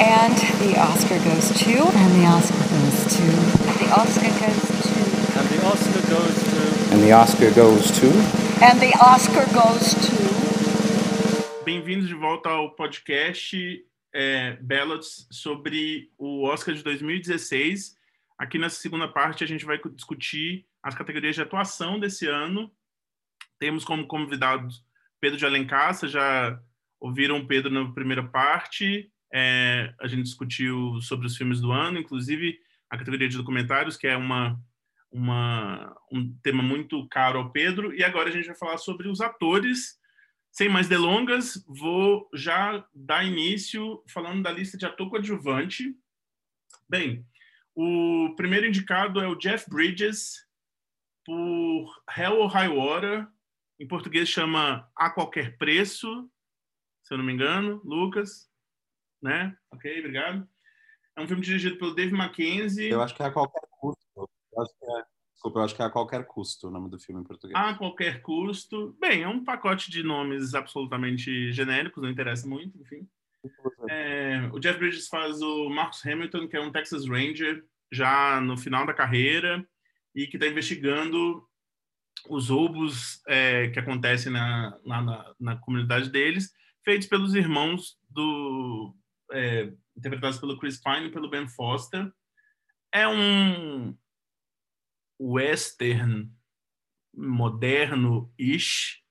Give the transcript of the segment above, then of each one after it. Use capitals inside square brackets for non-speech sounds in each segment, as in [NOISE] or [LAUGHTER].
And the Oscar goes to. And the Oscar goes to. The Oscar goes to. And the Oscar goes to. And the Oscar goes to. And the Oscar goes to. Bem-vindos de volta ao podcast é, Ballots sobre o Oscar de 2016. Aqui nessa segunda parte a gente vai discutir as categorias de atuação desse ano. Temos como convidados Pedro de Alencar, vocês já ouviram o Pedro na primeira parte. É, a gente discutiu sobre os filmes do ano, inclusive a categoria de documentários, que é uma, uma, um tema muito caro ao Pedro. E agora a gente vai falar sobre os atores. Sem mais delongas, vou já dar início falando da lista de ator coadjuvante. Bem, o primeiro indicado é o Jeff Bridges por Hell or High Water. Em português chama A Qualquer Preço, se eu não me engano. Lucas, né? Ok, obrigado. É um filme dirigido pelo Dave Mackenzie. Eu acho que é A Qualquer Custo. Eu acho que é, desculpa, eu acho que é A Qualquer Custo o nome do filme em português. A Qualquer Custo. Bem, é um pacote de nomes absolutamente genéricos, não interessa muito, enfim. É, o Jeff Bridges faz o Marcus Hamilton, que é um Texas Ranger, já no final da carreira, e que está investigando os roubos é, que acontecem na, na, na, comunidade deles, feitos pelos irmãos do é, interpretados pelo Chris Pine e pelo Ben Foster. É um western moderno-ish,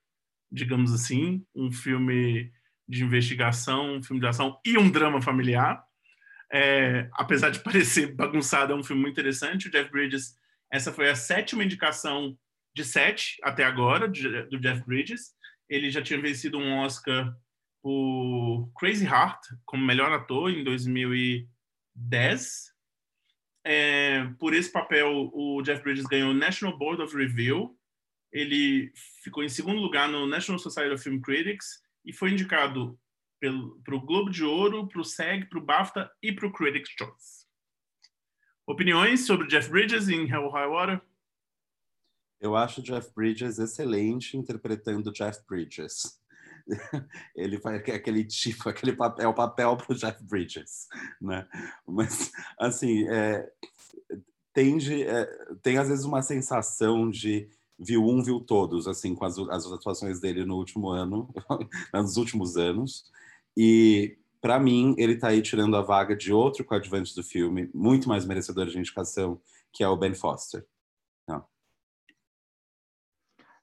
digamos assim, um filme de investigação, um filme de ação e um drama familiar. É, apesar de [LAUGHS] parecer bagunçado, é um filme muito interessante. O Jeff Bridges, essa foi a sétima indicação de sete até agora, do Jeff Bridges. Ele já tinha vencido um Oscar por Crazy Heart como melhor ator em 2010. É, por esse papel, o Jeff Bridges ganhou o National Board of Review. Ele ficou em segundo lugar no National Society of Film Critics e foi indicado para o Globo de Ouro, para o SEG, para o BAFTA e para o Critics' Choice. Opiniões sobre Jeff Bridges em Hell High Water? Eu acho Jeff Bridges excelente interpretando Jeff Bridges. Ele faz aquele tipo, aquele papel, é o papel para o Jeff Bridges, né? Mas, assim, é, tende, é, tem às vezes uma sensação de viu um, viu todos, assim, com as, as atuações dele no último ano, [LAUGHS] nos últimos anos. E, para mim, ele está aí tirando a vaga de outro coadjuvante do filme, muito mais merecedor de indicação, que é o Ben Foster.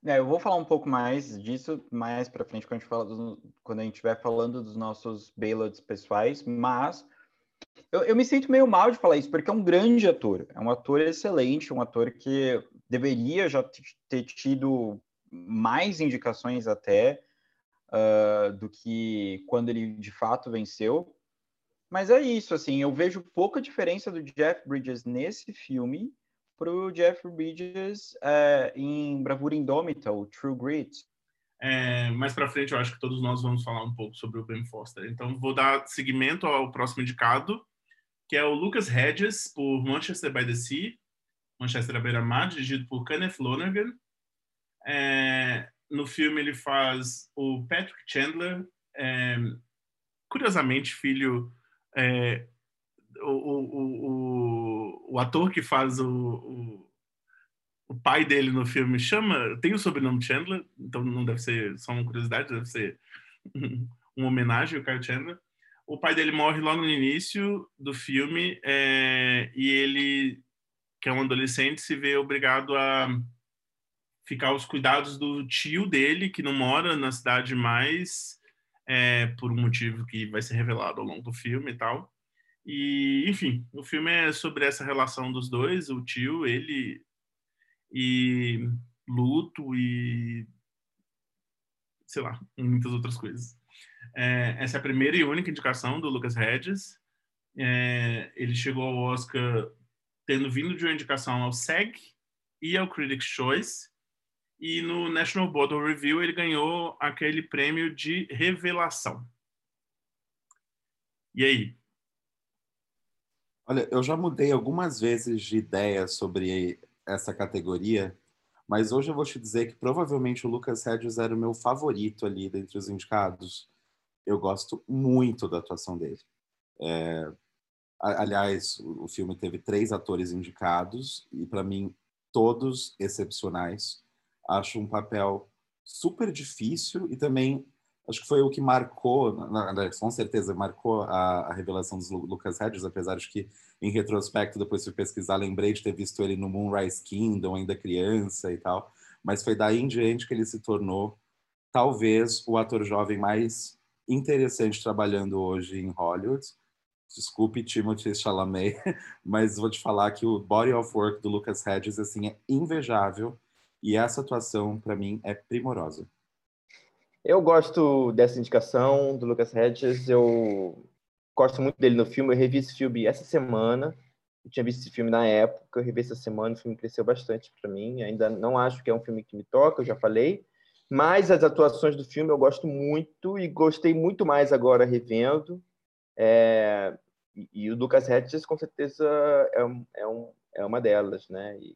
É, eu vou falar um pouco mais disso mais para frente quando a gente fala do, quando a gente estiver falando dos nossos bailouts pessoais, mas eu, eu, me sinto meio mal de falar isso porque é um grande ator, é um ator excelente, um ator que deveria já ter tido mais indicações até uh, do que quando ele de fato venceu. Mas é isso, assim, eu vejo pouca diferença do Jeff Bridges nesse filme para o Jeff Bridges uh, em Bravura Indômita, o True Grit. É, mais para frente, eu acho que todos nós vamos falar um pouco sobre o Ben Foster. Então, vou dar seguimento ao próximo indicado, que é o Lucas Hedges, por Manchester by the Sea, Manchester à beira-mar, dirigido por Kenneth Lonergan. É, no filme ele faz o Patrick Chandler, é, curiosamente filho é, o, o, o, o, ator que faz o, o, o, pai dele no filme chama tem o sobrenome Chandler, então não deve ser só uma curiosidade, deve ser [LAUGHS] uma homenagem ao Kyle Chandler. O pai dele morre logo no início do filme é, e ele que é um adolescente, se vê obrigado a ficar aos cuidados do tio dele, que não mora na cidade mais, é, por um motivo que vai ser revelado ao longo do filme e tal. E, enfim, o filme é sobre essa relação dos dois, o tio, ele e luto e sei lá, muitas outras coisas. É, essa é a primeira e única indicação do Lucas Hedges. É, ele chegou ao Oscar tendo vindo de uma indicação ao SEG e ao Critics' Choice. E no National of Review ele ganhou aquele prêmio de revelação. E aí? Olha, eu já mudei algumas vezes de ideia sobre essa categoria, mas hoje eu vou te dizer que provavelmente o Lucas Hedges era o meu favorito ali dentre os indicados. Eu gosto muito da atuação dele. É, aliás, o, filme teve três atores indicados e para mim todos excepcionais. Acho um papel super difícil e também acho que foi o que marcou, com certeza, marcou a, a revelação dos Lucas Hedges, apesar de que, em retrospecto, depois fui pesquisar, lembrei de ter visto ele no Moonrise Kingdom, ainda criança e tal, mas foi daí em diante que ele se tornou, talvez, o ator jovem mais interessante trabalhando hoje em Hollywood. Desculpe, Timothy Chalamet, [LAUGHS] mas vou te falar que o body of work do Lucas Hedges assim, é invejável e essa atuação, para mim, é primorosa. Eu gosto dessa indicação do Lucas Hedges. Eu gosto muito dele no filme. Eu revi esse filme essa semana. Eu tinha visto esse filme na época. Eu revi essa semana. O filme cresceu bastante para mim. Ainda não acho que é um filme que me toca, eu já falei. Mas as atuações do filme eu gosto muito e gostei muito mais agora revendo. É... E, e, o Lucas Hedges, com certeza, é, um, é, um, é uma delas, né? E,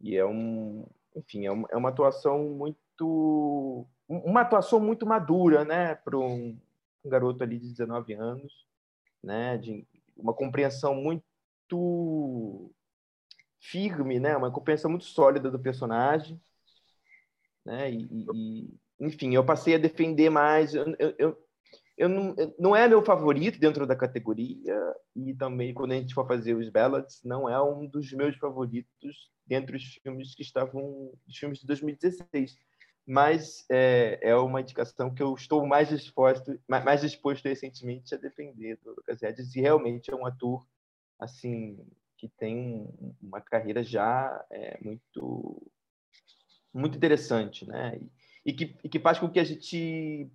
e é um, enfim, é é uma atuação muito uma atuação muito madura, né, para um, garoto ali de 19 anos, né, de uma compreensão muito firme, né, uma compreensão muito sólida do personagem, né, e, e enfim, eu passei a defender mais, eu, eu, eu não, não é meu favorito dentro da categoria e também quando a gente for fazer os ballads não é um dos meus favoritos dentre os filmes que estavam os filmes de 2016 mas é, é uma indicação que eu estou mais disposto, mais disposto recentemente a defender do Lucas Hedges, e realmente é um ator assim que tem uma carreira já é, muito muito interessante, né? E, e, que, e que faz com que a gente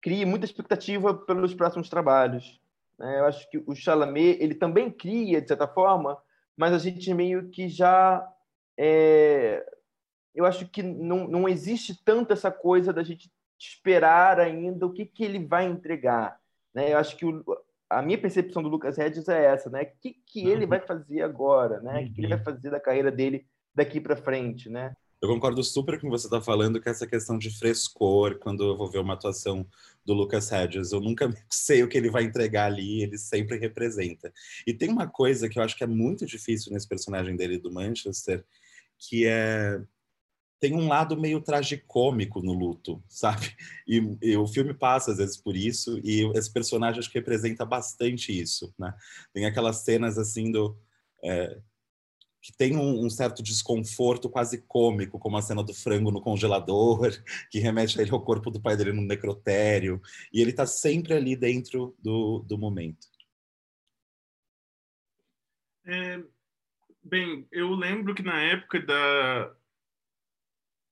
crie muita expectativa pelos próximos trabalhos. Né? Eu acho que o Chalamet ele também cria de certa forma, mas a gente meio que já é, eu acho que não, não existe tanto essa coisa da gente esperar ainda o que, que ele vai entregar. Né? Eu acho que o, a minha percepção do Lucas Hedges é essa, né? O que, que ele vai fazer agora, né? O que, que ele vai fazer da carreira dele daqui para frente, né? Eu concordo super com o que você está falando, que essa questão de frescor, quando eu vou ver uma atuação do Lucas Hedges, eu nunca [LAUGHS] sei o que ele vai entregar ali, ele sempre representa. E tem uma coisa que eu acho que é muito difícil nesse personagem dele do Manchester, que é tem um lado meio tragicômico no luto, sabe? E, e, o filme passa às vezes por isso e esse personagem acho que representa bastante isso, né? Tem aquelas cenas assim do é, que tem um, um, certo desconforto quase cômico, como a cena do frango no congelador, [LAUGHS] que remete ele ao corpo do pai dele no necrotério, e ele está sempre ali dentro do, do momento. É, bem, eu lembro que na época da,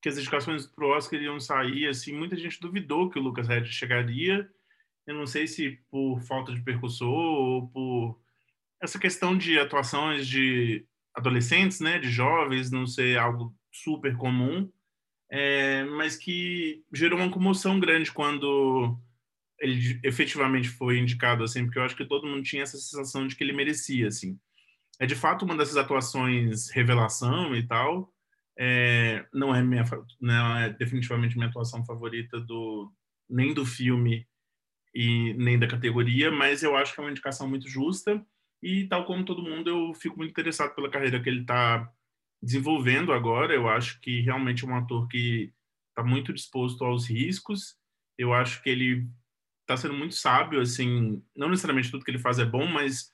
que as indicações para o Oscar iam sair, assim, muita gente duvidou que o Lucas Hedges chegaria. Eu não sei se por falta de percussor ou por essa questão de atuações de adolescentes, né, de jovens, não ser algo super comum, é, mas que gerou uma comoção grande quando ele efetivamente foi indicado, assim, porque eu acho que todo mundo tinha essa sensação de que ele merecia, assim. É de fato uma dessas atuações revelação e tal, é, não é minha não é definitivamente minha atuação favorita do nem do filme e nem da categoria, mas eu acho que é uma indicação muito justa e tal como todo mundo eu fico muito interessado pela carreira que ele está desenvolvendo agora. Eu acho que realmente é um ator que está muito disposto aos riscos. Eu acho que ele está sendo muito sábio, assim, não necessariamente tudo que ele faz é bom, mas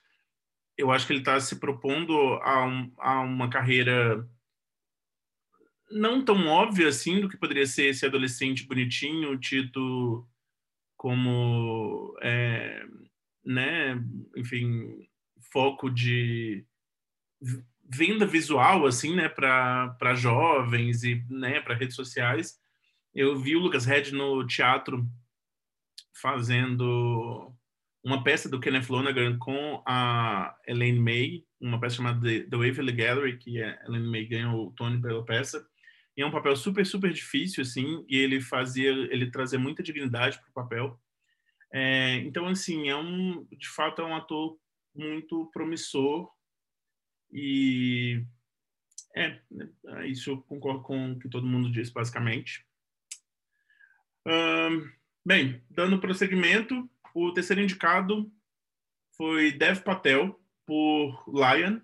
eu acho que ele está se propondo a, um, a uma carreira não tão óbvia assim do que poderia ser esse adolescente bonitinho, tido como, é, né, enfim, foco de venda visual, assim, né, para jovens e, né, para redes sociais. Eu vi o Lucas Red no teatro fazendo uma peça do Kenneth Lonergan com a Elaine May, uma peça chamada The Waverly Gallery, que a Elaine May ganhou o Tony pela peça. E é um papel super, super difícil, assim, e ele fazia, ele trazia muita dignidade para o papel. É, então, assim, é um, de fato, é um ator muito promissor e é, é isso eu concordo com o que todo mundo disse, basicamente. bem, dando prosseguimento, o terceiro indicado foi Dev Patel por Lion,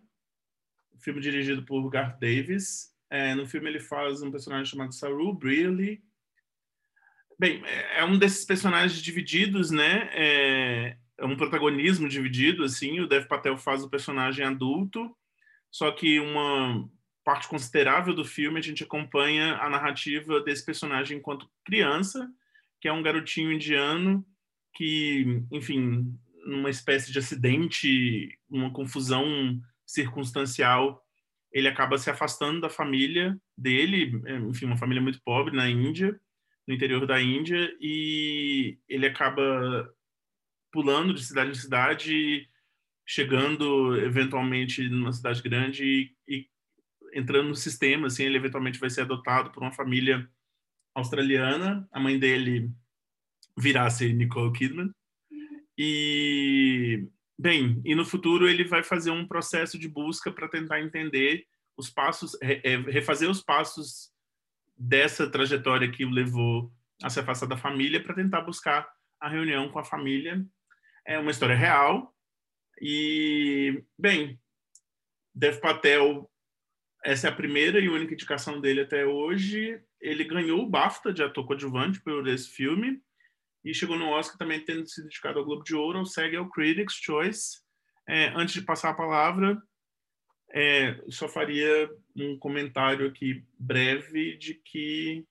filme dirigido por Garth Davis. É, no filme ele faz um personagem chamado Saru Brearley. Bem, é um desses personagens divididos, né? É, é um protagonismo dividido, assim. O Dev Patel faz o personagem adulto, só que uma parte considerável do filme a gente acompanha a narrativa desse personagem enquanto criança, que é um garotinho indiano que, enfim, numa espécie de acidente, uma confusão circunstancial, ele acaba se afastando da família dele, enfim, uma família muito pobre na Índia, no interior da Índia, e ele acaba pulando de cidade em cidade, chegando eventualmente numa cidade grande e, e entrando no sistema, assim, ele eventualmente vai ser adotado por uma família australiana, a mãe dele virá ser Nicole Kidman, e, bem, e no futuro ele vai fazer um processo de busca para tentar entender os passos, é, refazer os passos dessa trajetória que o levou a se afastar da família para tentar buscar a reunião com a família. É uma história real. E, bem, Dev Patel, essa é a primeira e única indicação dele até hoje. Ele ganhou o BAFTA de ator coadjuvante por esse filme e chegou no Oscar também tendo sido indicado ao Globo de Ouro, segue ao Critics' Choice. É, antes de passar a palavra, é, só faria um comentário aqui breve de que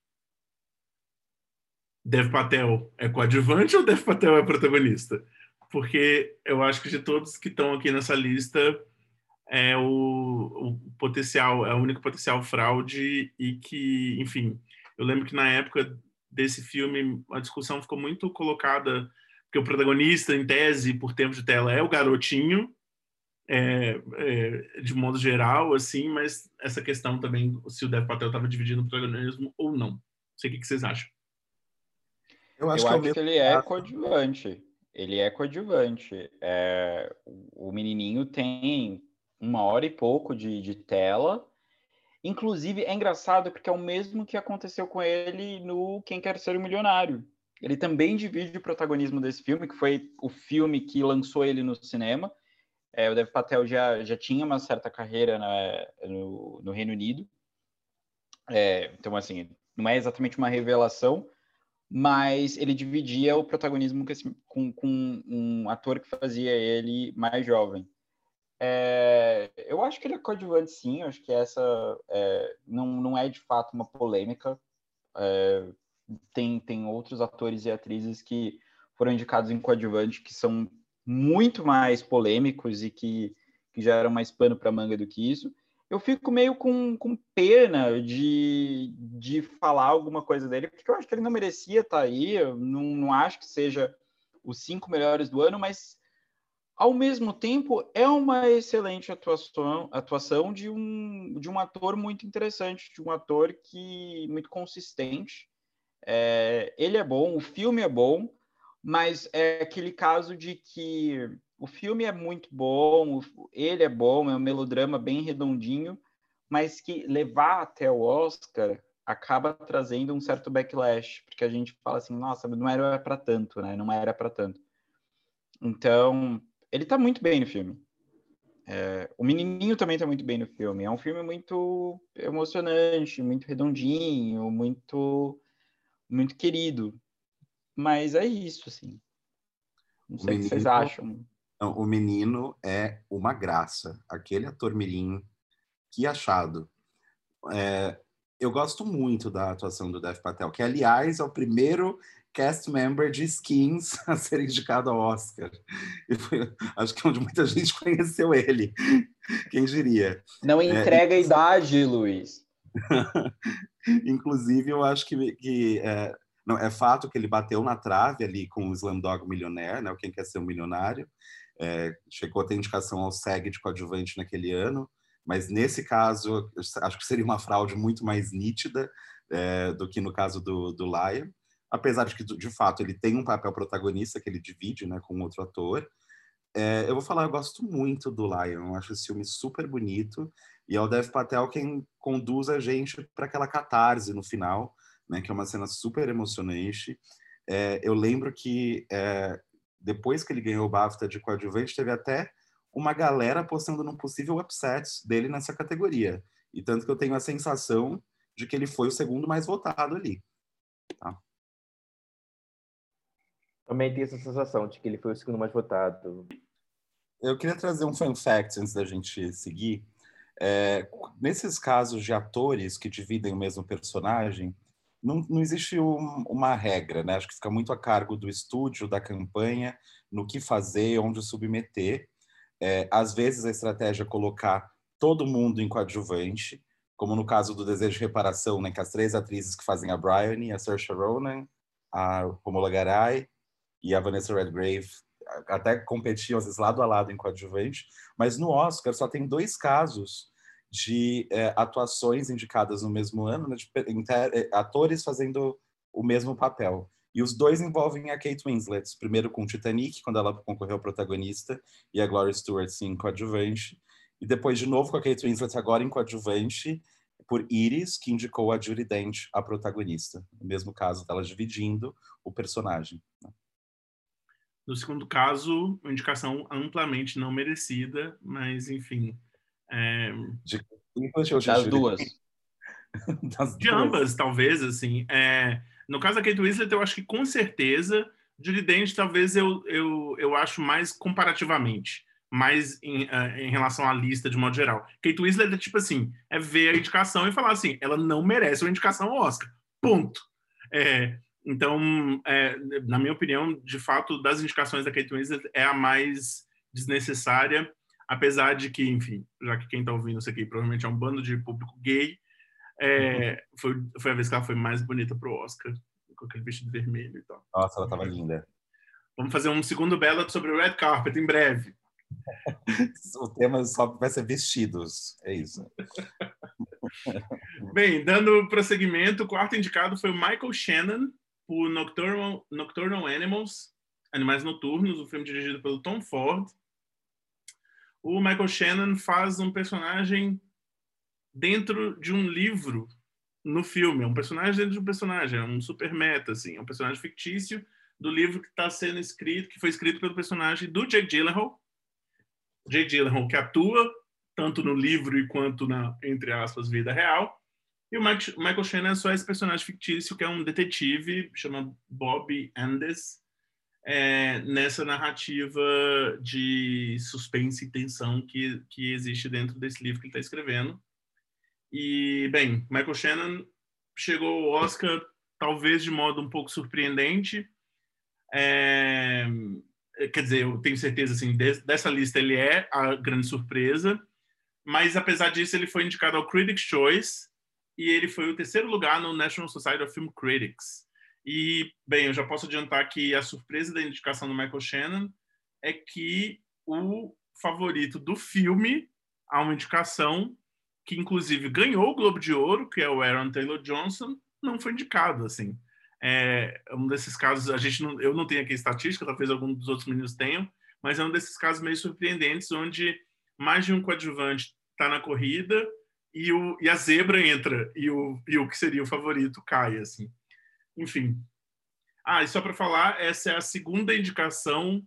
Dev Patel é coadjuvante ou Dev Patel é protagonista? Porque eu acho que de todos que estão aqui nessa lista, é o, o potencial, é o único potencial fraude e que, enfim, eu lembro que na época desse filme, a discussão ficou muito colocada, porque o protagonista, em tese, por tempo de tela, é o garotinho, é, é, de modo geral, assim, mas essa questão também, se o Dev Patel estava dividindo o protagonismo ou não. Não sei o que, que vocês acham. Eu acho, Eu que, acho que, ele é coadjuvante. Ele é coadjuvante. É, o menininho tem uma hora e pouco de, de tela, Inclusive, é engraçado porque é o mesmo que aconteceu com ele no Quem Quer Ser um Milionário. Ele também divide o protagonismo desse filme, que foi o filme que lançou ele no cinema. É, o Dev Patel já, já tinha uma certa carreira no, no, Reino Unido. É, então, assim, não é exatamente uma revelação, mas ele dividia o protagonismo com, com um ator que fazia ele mais jovem. É, eu acho que ele é coadjuvante, sim. Acho que essa é, não, não é de fato uma polêmica. É, tem, tem outros atores e atrizes que foram indicados em coadjuvante que são muito mais polêmicos e que, que geram mais pano para manga do que isso. Eu fico meio com, com pena de, de falar alguma coisa dele, porque eu acho que ele não merecia estar tá aí. Eu não, não acho que seja os cinco melhores do ano, mas ao mesmo tempo, é uma excelente atuação, atuação de, um, de um ator muito interessante, de um ator que muito consistente. É, ele é bom, o filme é bom, mas é aquele caso de que o filme é muito bom, ele é bom, é um melodrama bem redondinho, mas que levar até o Oscar acaba trazendo um certo backlash, porque a gente fala assim, nossa, não era para tanto, né? Não era para tanto. Então, ele tá muito bem no filme. É, o menininho também tá muito bem no filme. É um filme muito emocionante, muito redondinho, muito muito querido. Mas é isso, assim. Não sei o, que vocês acham. Não, o menino é uma graça. Aquele ator mirim, que achado. É, eu gosto muito da atuação do Dev Patel, que, aliás, é o primeiro cast member de Skins [LAUGHS] a ser indicado ao Oscar. Foi, acho que é onde muita gente conheceu ele. Quem diria? Não é, entrega é, a idade, Luiz. [LAUGHS] Inclusive, eu acho que, que é, não, é fato que ele bateu na trave ali com o Slumdog Millionaire, né, o Quem Quer Ser um Milionário. É, chegou a ter indicação ao SEG de coadjuvante naquele ano, mas nesse caso, acho que seria uma fraude muito mais nítida é, do que no caso do, do Lion apesar de que, de fato, ele tem um papel protagonista que ele divide né, com outro ator. É, eu vou falar, eu gosto muito do Lion, eu acho esse filme super bonito, e é o Dev Patel quem conduz a gente para aquela catarse no final, né, que é uma cena super emocionante. É, eu lembro que é, depois que ele ganhou o BAFTA de coadjuvante, teve até uma galera apostando num possível upset dele nessa categoria. E tanto que eu tenho a sensação de que ele foi o segundo mais votado ali. Tá? Também tenho essa sensação de que ele foi o segundo mais votado. Eu queria trazer um fun fact antes da gente seguir. É, nesses casos de atores que dividem o mesmo personagem, não, não existe um, uma regra, né? Acho que fica muito a cargo do estúdio, da campanha, no que fazer, onde submeter. É, às vezes a estratégia é colocar todo mundo em coadjuvante, como no caso do Desejo de Reparação, né, que as três atrizes que fazem a Bryony, a Saoirse Ronan, a Romola Garai e a Vanessa Redgrave até competiam às vezes lado a lado em coadjuvante, mas no Oscar só tem dois casos de é, atuações indicadas no mesmo ano, né, de inter, é, atores fazendo o mesmo papel. E os dois envolvem a Kate Winslet, primeiro com Titanic, quando ela concorreu ao protagonista, e a Gloria Stewart sim, coadjuvante. E depois, de novo, com a Kate Winslet, agora em coadjuvante, por Iris, que indicou a Judy Dent, a protagonista. No mesmo caso, dela dividindo o personagem. Né. No segundo caso, uma indicação amplamente não merecida, mas enfim. É... De, das duas. [LAUGHS] das de duas. ambas, talvez, assim. É... No caso da Kate Winslet, eu acho que com certeza, Judy Dent, talvez eu, eu, eu acho mais comparativamente, mais em, uh, em relação à lista de modo geral. Kate Winslet é tipo assim, é ver a indicação e falar assim, ela não merece uma indicação ao Oscar. Ponto. É, então, é, na minha opinião, de fato, das indicações da Kate Winslet é a mais desnecessária, apesar de que, enfim, já que quem está ouvindo isso aqui provavelmente é um bando de público gay, é, uhum. foi, foi a vez que ela foi mais bonita pro Oscar, com aquele vestido vermelho e tal. Nossa, ela estava linda. Vamos fazer um segundo bela sobre o Red Carpet em breve. [LAUGHS] o tema só vai ser vestidos, é isso. [LAUGHS] Bem, dando prosseguimento, o quarto indicado foi o Michael Shannon, por Nocturnal, Nocturnal Animals, Animais Noturnos, um filme dirigido pelo Tom Ford. O Michael Shannon faz um personagem dentro de um livro no filme. É um personagem dentro de um personagem, é um super meta, assim. É um personagem fictício do livro que está sendo escrito, que foi escrito pelo personagem do Jake Gyllenhaal. Jake Gyllenhaal, que atua tanto no livro quanto na, entre aspas, vida real. E o Michael Shannon é só esse personagem fictício que é um detetive, chama Bob Andes, é, nessa narrativa de suspense e tensão que, que existe dentro desse livro que ele está escrevendo. E, bem, Michael Shannon chegou ao Oscar talvez de modo um pouco surpreendente. É, quer dizer, eu tenho certeza, assim, de, dessa lista ele é a grande surpresa, mas apesar disso ele foi indicado ao Critics' Choice, e ele foi o terceiro lugar no National Society of Film Critics. E, bem, eu já posso adiantar que a surpresa da indicação do Michael Shannon é que o favorito do filme há uma indicação que, inclusive, ganhou o Globo de Ouro, que é o Aaron Taylor Johnson, não foi indicado, assim. É um desses casos, a gente não, eu não tenho aqui estatística, talvez algum dos outros meninos tenham, mas é um desses casos meio surpreendentes, onde mais de um coadjuvante está na corrida e, o, e a zebra entra e o, e o que seria o favorito cai, assim. Enfim. Ah, e só para falar, essa é a segunda indicação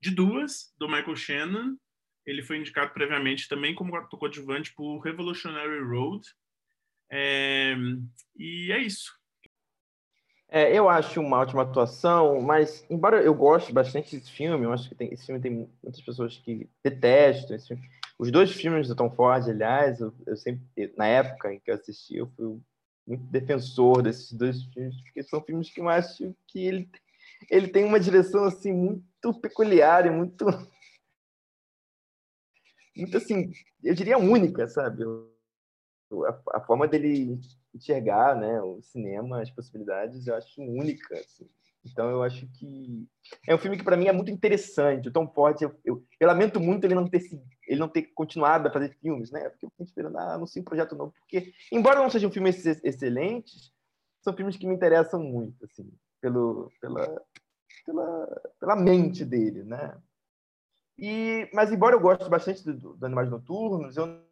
de duas do Michael Shannon. Ele foi indicado previamente também como coadjuvante por Revolutionary Road. É, e é isso. É, eu acho uma ótima atuação, mas embora eu goste bastante desse filme, eu acho que tem, esse filme tem muitas pessoas que detestam esse filme. Os dois filmes do Tom Ford, aliás, eu, eu sempre, na época em que eu assisti, eu fui muito defensor desses dois filmes, porque são filmes que eu acho que ele, ele tem uma direção assim muito peculiar e muito [LAUGHS] muito assim, eu diria única, sabe? A, a forma dele enxergar, né, o cinema, as possibilidades, eu acho única, assim. Então eu acho que é um filme que para mim é muito interessante. O Tom Ford, eu, eu, eu, lamento muito ele não ter ele não ter continuado a fazer filmes, né? Porque eu fico esperando ah, não sei um projeto novo, porque embora não sejam filmes excelentes, são filmes que me interessam muito, assim, pelo pela pela, pela mente dele, né? E mas embora eu goste bastante do, do Animais Noturnos, eu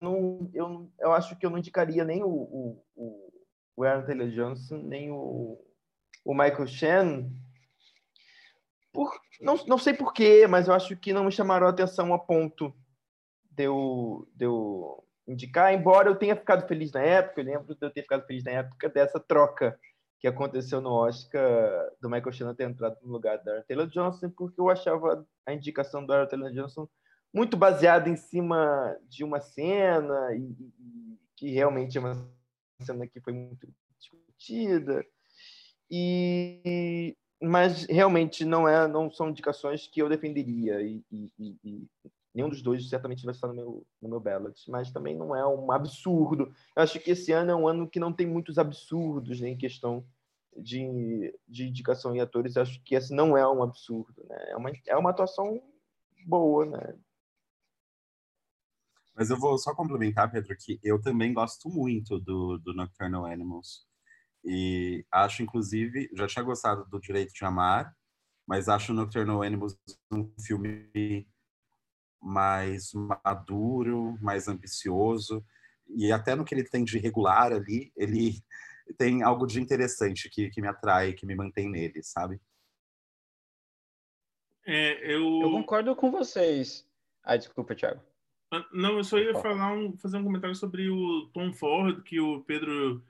não eu, eu acho que eu não indicaria nem o, o, o Aaron Taylor Johnson, nem o o Michael Shannon, Por, não, não sei porquê, mas eu acho que não me chamaram a atenção a ponto de eu, de eu indicar, embora eu tenha ficado feliz na época, eu lembro de eu ter ficado feliz na época dessa troca que aconteceu no Oscar do Michael Shannon ter entrado no lugar da Taylor Johnson, porque eu achava a indicação da Taylor Johnson muito baseada em cima de uma cena e, e, que realmente é uma cena que foi muito discutida e mas realmente não é não são indicações que eu defenderia. E, e, e nenhum dos dois certamente vai estar no meu no meu ballot mas também não é um absurdo. Eu acho que esse ano é um ano que não tem muitos absurdos né, em questão de, de indicação em atores. Eu acho que esse não é um absurdo né. É uma é uma atuação boa né. Mas eu vou só complementar, Pedro, que eu também gosto muito do, do Nocturnal Animals. E acho, inclusive, já tinha gostado do Direito de Amar, mas acho Nocturnal Animals um filme mais maduro, mais ambicioso. E até no que ele tem de regular ali, ele tem algo de interessante que, que me atrai, que me mantém nele, sabe? É, eu... eu concordo com vocês. Ah, desculpa, Thiago. Ah, não, eu só ia falar um, fazer um comentário sobre o Tom Ford, que o Pedro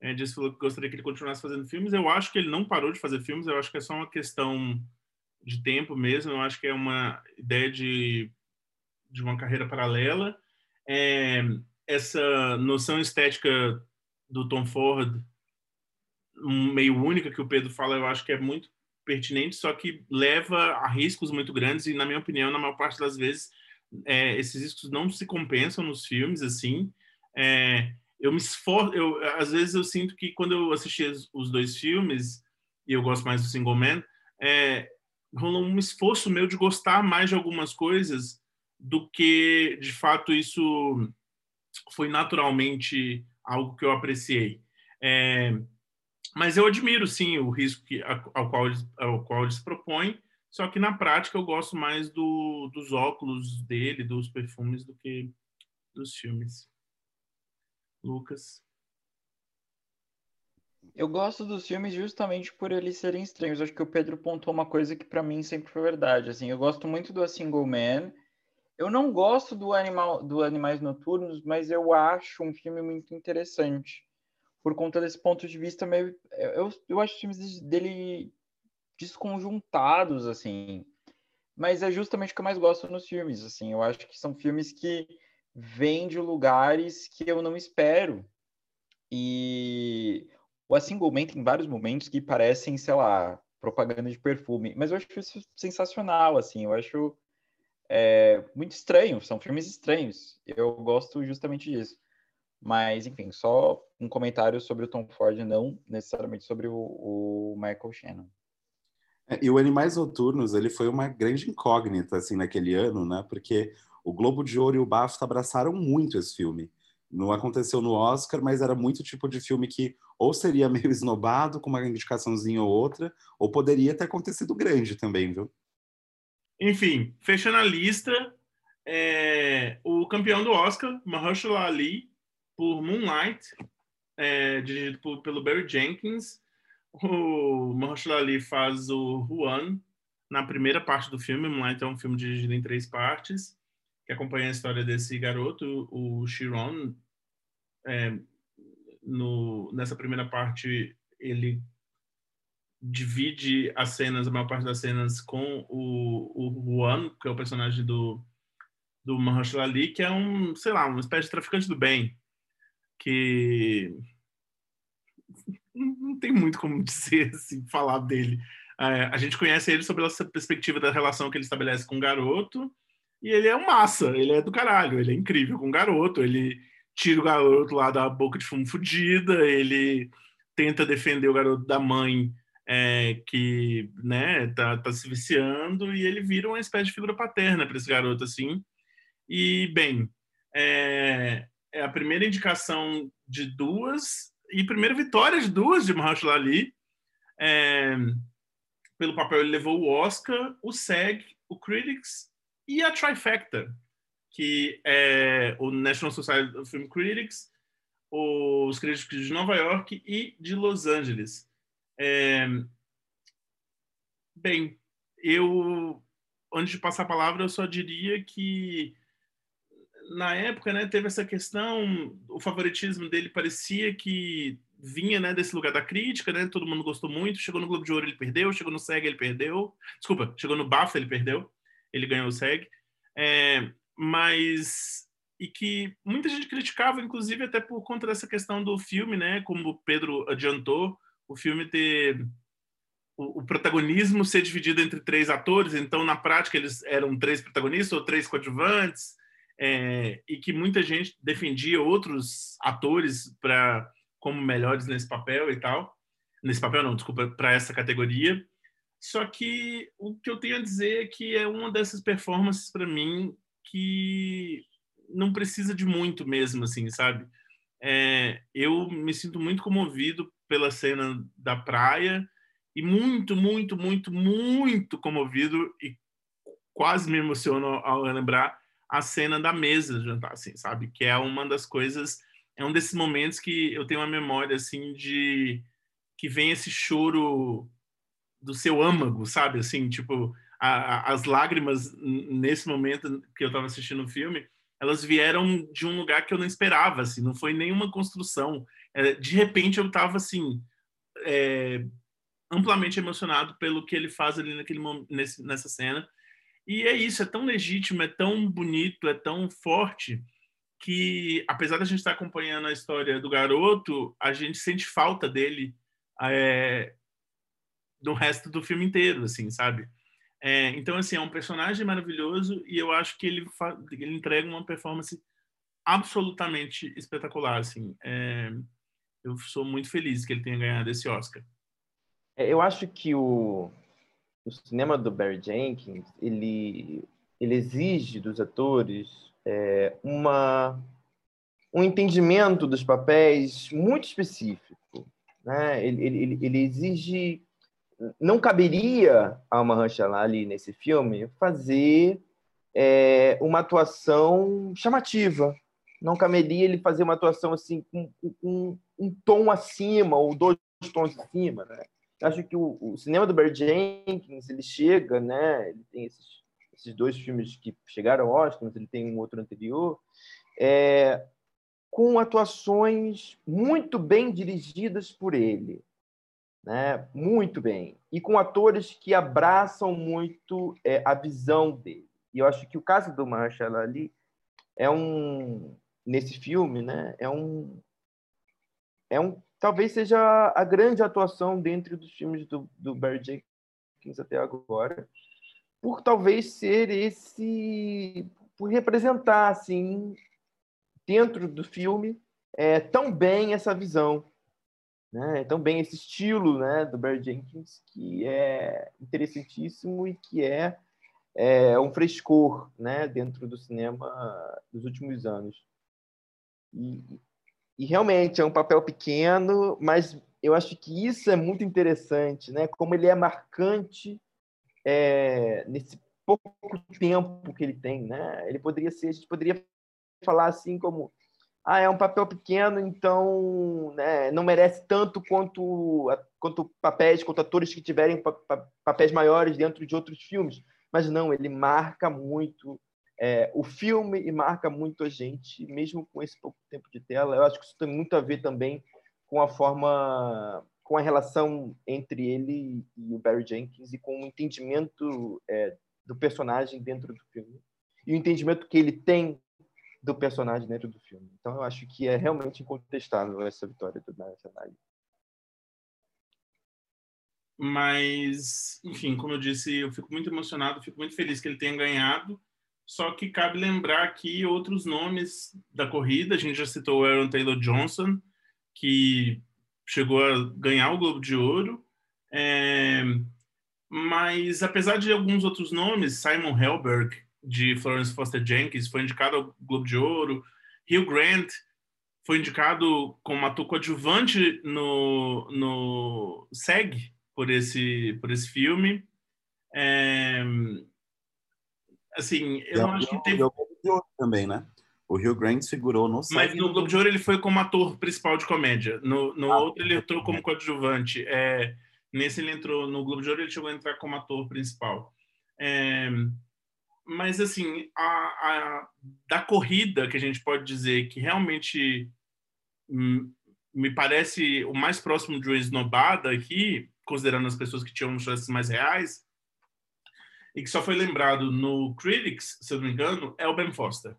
é, disse que gostaria que ele continuasse fazendo filmes. Eu acho que ele não parou de fazer filmes, eu acho que é só uma questão de tempo mesmo, eu acho que é uma ideia de, de uma carreira paralela. É, essa noção estética do Tom Ford, meio única que o Pedro fala, eu acho que é muito pertinente, só que leva a riscos muito grandes e, na minha opinião, na maior parte das vezes, é, esses riscos não se compensam nos filmes, assim. É, eu me esforço, eu, às vezes eu sinto que quando eu assisti os dois filmes, e eu gosto mais do Single Man, é, rolou um esforço meu de gostar mais de algumas coisas do que, de fato, isso foi naturalmente algo que eu apreciei. É, mas eu admiro, sim, o risco que, ao, qual ao qual eles propõem, só que na prática eu gosto mais do, dos óculos dele, dos perfumes, do que dos filmes. Lucas. Eu gosto dos filmes justamente por eles serem estranhos. Acho que o Pedro pontou uma coisa que para mim sempre foi verdade. Assim, eu gosto muito do A Single Man. Eu não gosto do Animal do Animais Noturnos, mas eu acho um filme muito interessante por conta desse ponto de vista meio. Eu, eu acho os filmes dele desconjuntados, assim. Mas é justamente o que eu mais gosto nos filmes, assim. Eu acho que são filmes que vêm de lugares que eu não espero. E o A Single Man tem vários momentos que parecem, sei lá, propaganda de perfume. Mas eu acho isso sensacional, assim. Eu acho é, muito estranho. São filmes estranhos. Eu gosto justamente disso. Mas, enfim, só um comentário sobre o Tom Ford, não necessariamente sobre o, o Michael Shannon. É, e o Animais Noturnos, ele foi uma grande incógnita, assim, naquele ano, né? Porque o Globo de Ouro e o BAFTA abraçaram muito esse filme. Não aconteceu no Oscar, mas era muito tipo de filme que ou seria [LAUGHS] meio esnobado, com uma indicaçãozinha ou outra, ou poderia ter acontecido grande também, viu? Enfim, fechando a lista, é, o campeão do Oscar, Mahershala Ali, por Moonlight, é, dirigido por, pelo Barry Jenkins, o Mahershala Ali faz o Juan na primeira parte do filme. Moonlight é um filme dirigido em três partes, que acompanha a história desse garoto, o Chiron. É, no, nessa primeira parte, ele divide as cenas, a maior parte das cenas, com o, o Juan, que é o personagem do, do Mahershala Ali, que é um, sei lá, uma espécie de traficante do bem, que não tem muito como dizer, assim, falar dele. É, a gente conhece ele sob essa perspectiva da relação que ele estabelece com o garoto, e ele é um massa, ele é do caralho, ele é incrível com o garoto, ele tira o garoto lá da boca de fumo fudida, ele tenta defender o garoto da mãe é, que, né, tá, tá se viciando, e ele vira uma espécie de figura paterna para esse garoto, assim. E, bem, é, é a primeira indicação de duas e primeira vitória de duas de Mahershala Ali. É, pelo papel ele levou o Oscar, o SEG, o Critics e a Trifecta, que é o National Society of Film Critics, os críticos de Nova York e de Los Angeles. É, bem, eu, antes de passar a palavra, eu só diria que na época, né, teve essa questão, o favoritismo dele parecia que vinha, né, desse lugar da crítica, né, todo mundo gostou muito, chegou no Globo de Ouro ele perdeu, chegou no SEG ele perdeu, desculpa, chegou no BAFTA ele perdeu, ele ganhou o SEG, é, mas e que muita gente criticava, inclusive até por conta dessa questão do filme, né, como o Pedro adiantou, o filme ter o, protagonismo ser dividido entre três atores, então na prática eles eram três protagonistas ou três coadjuvantes, é, e que muita gente defendia outros atores para como melhores nesse papel e tal. Nesse papel não, desculpa, para essa categoria. Só que o que eu tenho a dizer é que é uma dessas performances para mim que não precisa de muito mesmo, assim, sabe? É, eu me sinto muito comovido pela cena da praia e muito, muito, muito, muito comovido e quase me emociono ao lembrar a cena da mesa de jantar, assim, sabe? Que é uma das coisas, é um desses momentos que eu tenho uma memória, assim, de que vem esse choro do seu âmago, sabe? Assim, tipo, a, a, as lágrimas nesse momento que eu estava assistindo o filme, elas vieram de um lugar que eu não esperava, assim, não foi nenhuma construção. É, de repente eu estava assim é, amplamente emocionado pelo que ele faz ali naquele nesse, nessa cena e é isso, é tão legítimo, é tão bonito, é tão forte que, apesar da gente estar acompanhando a história do garoto, a gente sente falta dele é, do resto do filme inteiro, assim, sabe? É, então, assim, é um personagem maravilhoso e eu acho que ele, ele entrega uma performance absolutamente espetacular, assim. É, eu sou muito feliz que ele tenha ganhado esse Oscar. É, eu acho que o, o cinema do Barry Jenkins ele ele exige dos atores é, uma um entendimento dos papéis muito específico, né? Ele, ele, ele exige não caberia a Mahershala ali nesse filme fazer é, uma atuação chamativa. Não caberia ele fazer uma atuação assim com, um tom acima ou dois tons acima, né? acho que o, o, cinema do Barry Jenkins ele chega, né? Ele tem esses, esses dois filmes que chegaram ao Oscar, mas ele tem um outro anterior, é, com atuações muito bem dirigidas por ele, né? Muito bem e com atores que abraçam muito é, a visão dele. E eu acho que o caso do Marshall Ali é um nesse filme, né? É um é um talvez seja a grande atuação dentro dos filmes do, do Barry Jenkins até agora, por talvez ser esse, por representar assim dentro do filme é, tão bem essa visão, né? Tão bem esse estilo, né, do Barry Jenkins que é interessantíssimo e que é, é um frescor, né, dentro do cinema dos últimos anos. E, e realmente é um papel pequeno, mas eu acho que isso é muito interessante, né? Como ele é marcante é, nesse pouco tempo que ele tem, né? Ele poderia ser, a gente poderia falar assim como ah, é um papel pequeno, então né, não merece tanto quanto, quanto papéis, quanto atores que tiverem papéis maiores dentro de outros filmes. Mas não, ele marca muito é, o filme e marca muito a gente, mesmo com esse pouco tempo de tela. Eu acho que isso tem muito a ver também com a forma, com a relação entre ele e o Barry Jenkins e com o entendimento é, do personagem dentro do filme e o entendimento que ele tem do personagem dentro do filme. Então eu acho que é realmente incontestável essa vitória do Nacional. Mas, enfim, como eu disse, eu fico muito emocionado, fico muito feliz que ele tenha ganhado. Só que cabe lembrar aqui outros nomes da corrida. A gente já citou o Aaron Taylor Johnson, que chegou a ganhar o Globo de Ouro. É... Mas, apesar de alguns outros nomes, Simon Helberg, de Florence Foster Jenkins, foi indicado ao Globo de Ouro. Hugh Grant foi indicado como ator coadjuvante no, no SEG por esse, por esse filme. É assim, eu não acho que teve. também, né? O Hugh Grant figurou no Mas no Globo de Ouro ele foi como ator principal de comédia. No, no ah, outro ele entrou como coadjuvante. É, Nesse ele entrou no Globo de Ouro, ele chegou a entrar como ator principal. É, mas assim, a, a, da corrida que a gente pode dizer que realmente hum, me parece o mais próximo de uma esnobada aqui, considerando as pessoas que tinham chances mais reais, e que só foi lembrado no Critics, se eu não me engano, é o Ben Foster.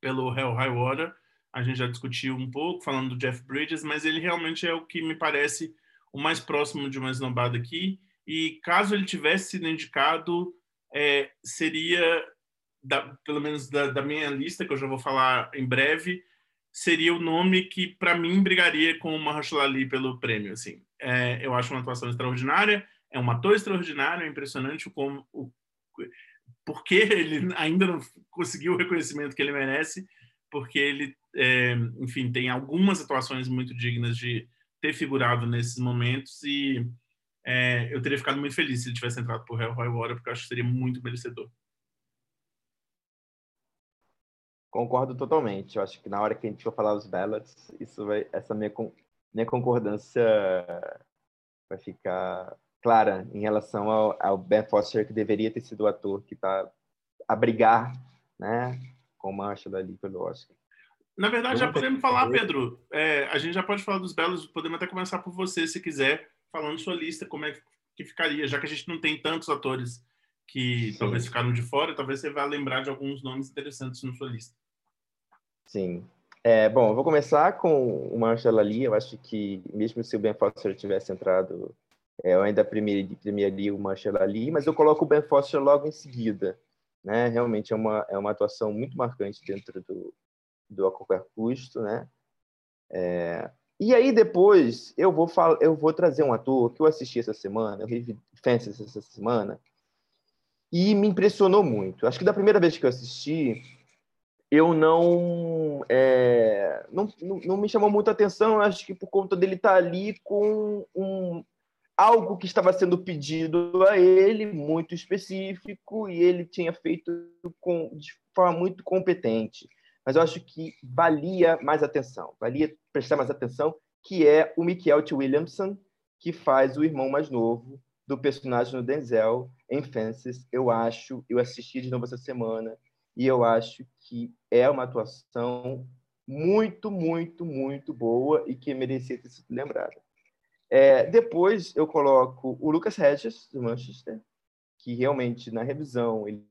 Pelo Hell High Water, a gente já discutiu um pouco, falando do Jeff Bridges, mas ele realmente é o que me parece o mais próximo de uma esnobada aqui. E caso ele tivesse sido indicado, é, seria, da, pelo menos da, da, minha lista, que eu já vou falar em breve, seria o nome que, para mim, brigaria com o Mahershala Ali pelo prêmio. Assim. É, eu acho uma atuação extraordinária, é um ator extraordinário, é impressionante como, o, porque ele ainda não conseguiu o reconhecimento que ele merece, porque ele, é, enfim, tem algumas atuações muito dignas de ter figurado nesses momentos e é, eu teria ficado muito feliz se ele tivesse entrado por Hell High porque eu acho que seria muito merecedor. Concordo totalmente. Eu acho que na hora que a gente for falar os ballots, isso vai, essa minha, minha concordância vai ficar clara em relação ao, ao, Ben Foster, que deveria ter sido o ator que está a brigar né, com o Marshall ali pelo Oscar. Na verdade, já podemos falar, Pedro. É, a gente já pode falar dos belos, podemos até começar por você, se quiser, falando sua lista, como é que ficaria, já que a gente não tem tantos atores que Sim. talvez ficaram de fora, talvez você vá lembrar de alguns nomes interessantes na sua lista. Sim. É, bom, eu vou começar com o Marshall Ali. Eu acho que, mesmo se o Ben Foster tivesse entrado, é, eu ainda premiaria o Marshall Ali, mas eu coloco o Ben Foster logo em seguida. Né? Realmente é uma, é uma atuação muito marcante dentro do, do A Qualquer Custo. Né? É, e aí depois eu vou falar, eu vou trazer um ator que eu assisti essa semana, eu revi Fences essa semana, e me impressionou muito. Acho que da primeira vez que eu assisti, eu não, é, não, não, não, me chamou muita atenção. Acho que por conta dele estar tá ali com um, algo que estava sendo pedido a ele, muito específico, e ele tinha feito com, de forma muito competente mas eu acho que valia mais atenção, valia prestar mais atenção, que é o Michael T. Williamson, que faz o irmão mais novo do personagem do Denzel em Fences. Eu acho, eu assisti de novo essa semana, e eu acho que é uma atuação muito, muito, muito boa e que merecia ter sido lembrada. É, depois eu coloco o Lucas Hedges, do Manchester, que realmente na revisão ele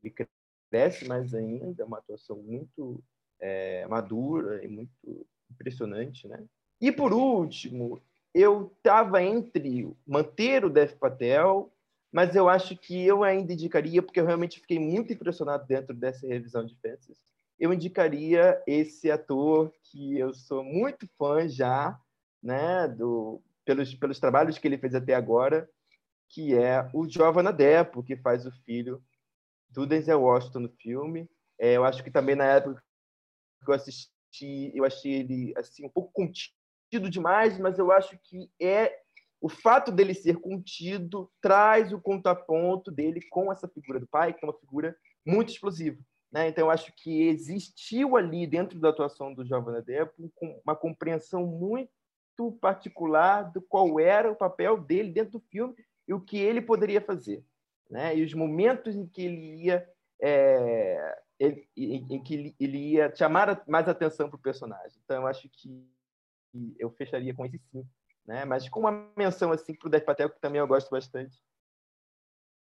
cresce mais ainda, é uma atuação muito é, madura e muito impressionante, né? E por último, eu estava entre manter o Dev Patel, mas eu acho que eu ainda indicaria, porque eu realmente fiquei muito impressionado dentro dessa revisão de Fences, eu indicaria esse ator que eu sou muito fã já, né, do, pelos, pelos trabalhos que ele fez até agora, que é o Giovanna Depo, que faz o filho do Denzel Washington no filme. É, eu acho que também na época que eu assisti, eu achei ele assim um pouco contido demais, mas eu acho que é o fato dele ser contido traz o contraponto dele com essa figura do pai, que é uma figura muito explosiva. Né? Então, eu acho que existiu ali, dentro da atuação do Giovanna Depp, uma compreensão muito particular do qual era o papel dele dentro do filme e o que ele poderia fazer. Né? E os momentos em que ele ia é, ele, em, em, que ele ia chamar mais atenção para o personagem. Então, eu acho que eu fecharia com esse sim. Né? Mas com uma menção assim para o Death Patel, que também eu gosto bastante,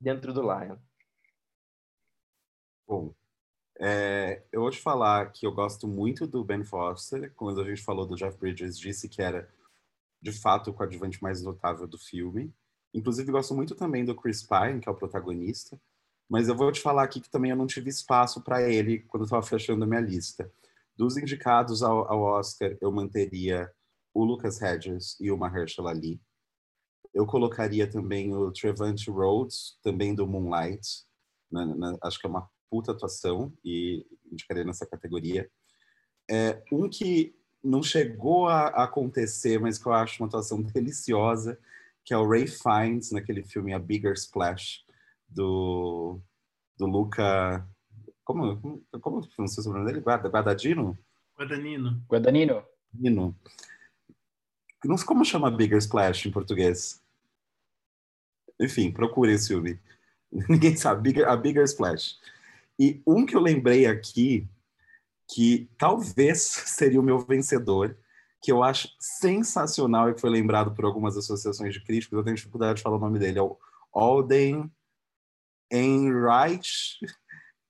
dentro do Lion. Bom, é, eu vou te falar que eu gosto muito do Ben Foster. Quando a gente falou do Jeff Bridges, disse que era, de fato, o coadjuvante mais notável do filme. Inclusive, gosto muito também do Chris Pine, que é o protagonista. Mas eu vou te falar aqui que também eu não tive espaço para ele quando eu estava fechando a minha lista. Dos indicados ao, ao, Oscar, eu manteria o Lucas Hedges e o Mahershala Ali. Eu colocaria também o Trevante Rhodes, também do Moonlight. Na, na, acho que é uma puta atuação e indicaria nessa categoria. É, um que não chegou a, acontecer, mas que eu acho uma atuação [LAUGHS] deliciosa, que é o Ray Fiennes, naquele filme A Bigger Splash, do, do Luca. Como, como, como pronuncia o sobrenome dele? Guadadino? Guadagnino. Guadagnino. Nino. Não sei como chama Bigger Splash em português. Enfim, procure esse filme. [LAUGHS] Ninguém sabe, Bigger, a Bigger Splash. E um que eu lembrei aqui, que talvez [LAUGHS] seria o meu vencedor, que eu acho sensacional e que foi lembrado por algumas associações de críticos, eu tenho dificuldade de falar o nome dele, é o Alden Ehrenreich,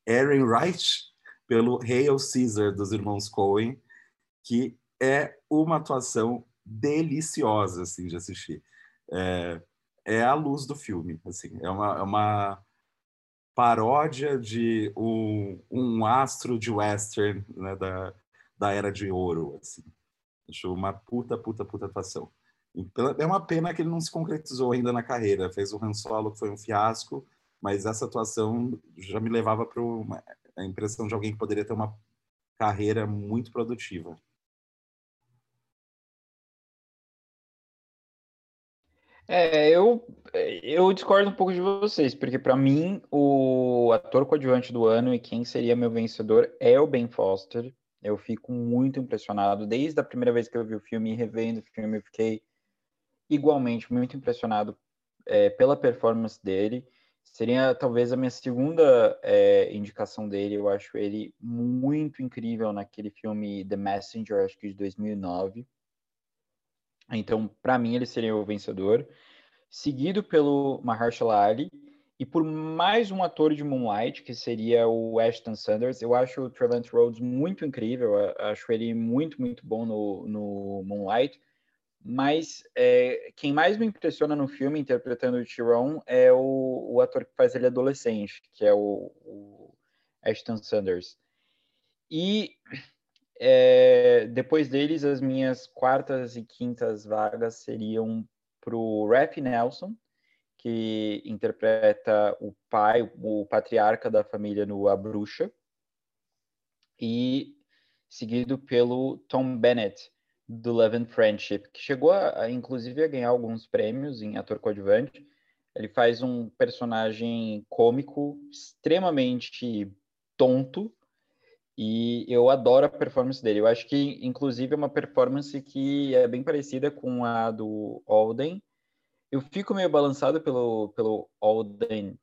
Ehrenreich pelo Hail Caesar dos irmãos Coen, que é uma atuação deliciosa assim de assistir. É, é a luz do filme, assim, é uma, é uma paródia de um, um astro de western né, da, da era de ouro, assim. Acho uma puta, puta, puta atuação. É uma pena que ele não se concretizou ainda na carreira. Fez o Han Solo, que foi um fiasco, mas essa atuação já me levava para a impressão de alguém que poderia ter uma carreira muito produtiva. É, eu, eu discordo um pouco de vocês, porque para mim o ator coadjuvante do ano e quem seria meu vencedor é o Ben Foster. Eu fico muito impressionado. Desde a primeira vez que eu vi o filme e revendo o filme, eu fiquei igualmente muito impressionado é, pela performance dele. Seria talvez a minha segunda é, indicação dele. Eu acho ele muito incrível naquele filme The Messenger, acho que de 2009. Então, para mim, ele seria o vencedor. Seguido pelo Mahershala Ali e por mais um ator de Moonlight, que seria o Ashton Sanders. Eu acho o Trevant Rhodes muito incrível, acho ele muito, muito bom no, no Moonlight. Mas é, quem mais me impressiona no filme, interpretando o Tyrone, é o, o ator que faz ele adolescente, que é o, o Ashton Sanders. E é, depois deles, as minhas quartas e quintas vagas seriam para o Nelson, que interpreta o pai, o patriarca da família no A Bruxa, e seguido pelo Tom Bennett, do Love and Friendship, que chegou, a, a, inclusive, a ganhar alguns prêmios em ator coadjuvante. Ele faz um personagem cômico extremamente tonto, e eu adoro a performance dele. Eu acho que, inclusive, é uma performance que é bem parecida com a do Alden, eu fico meio balançado pelo, pelo Alden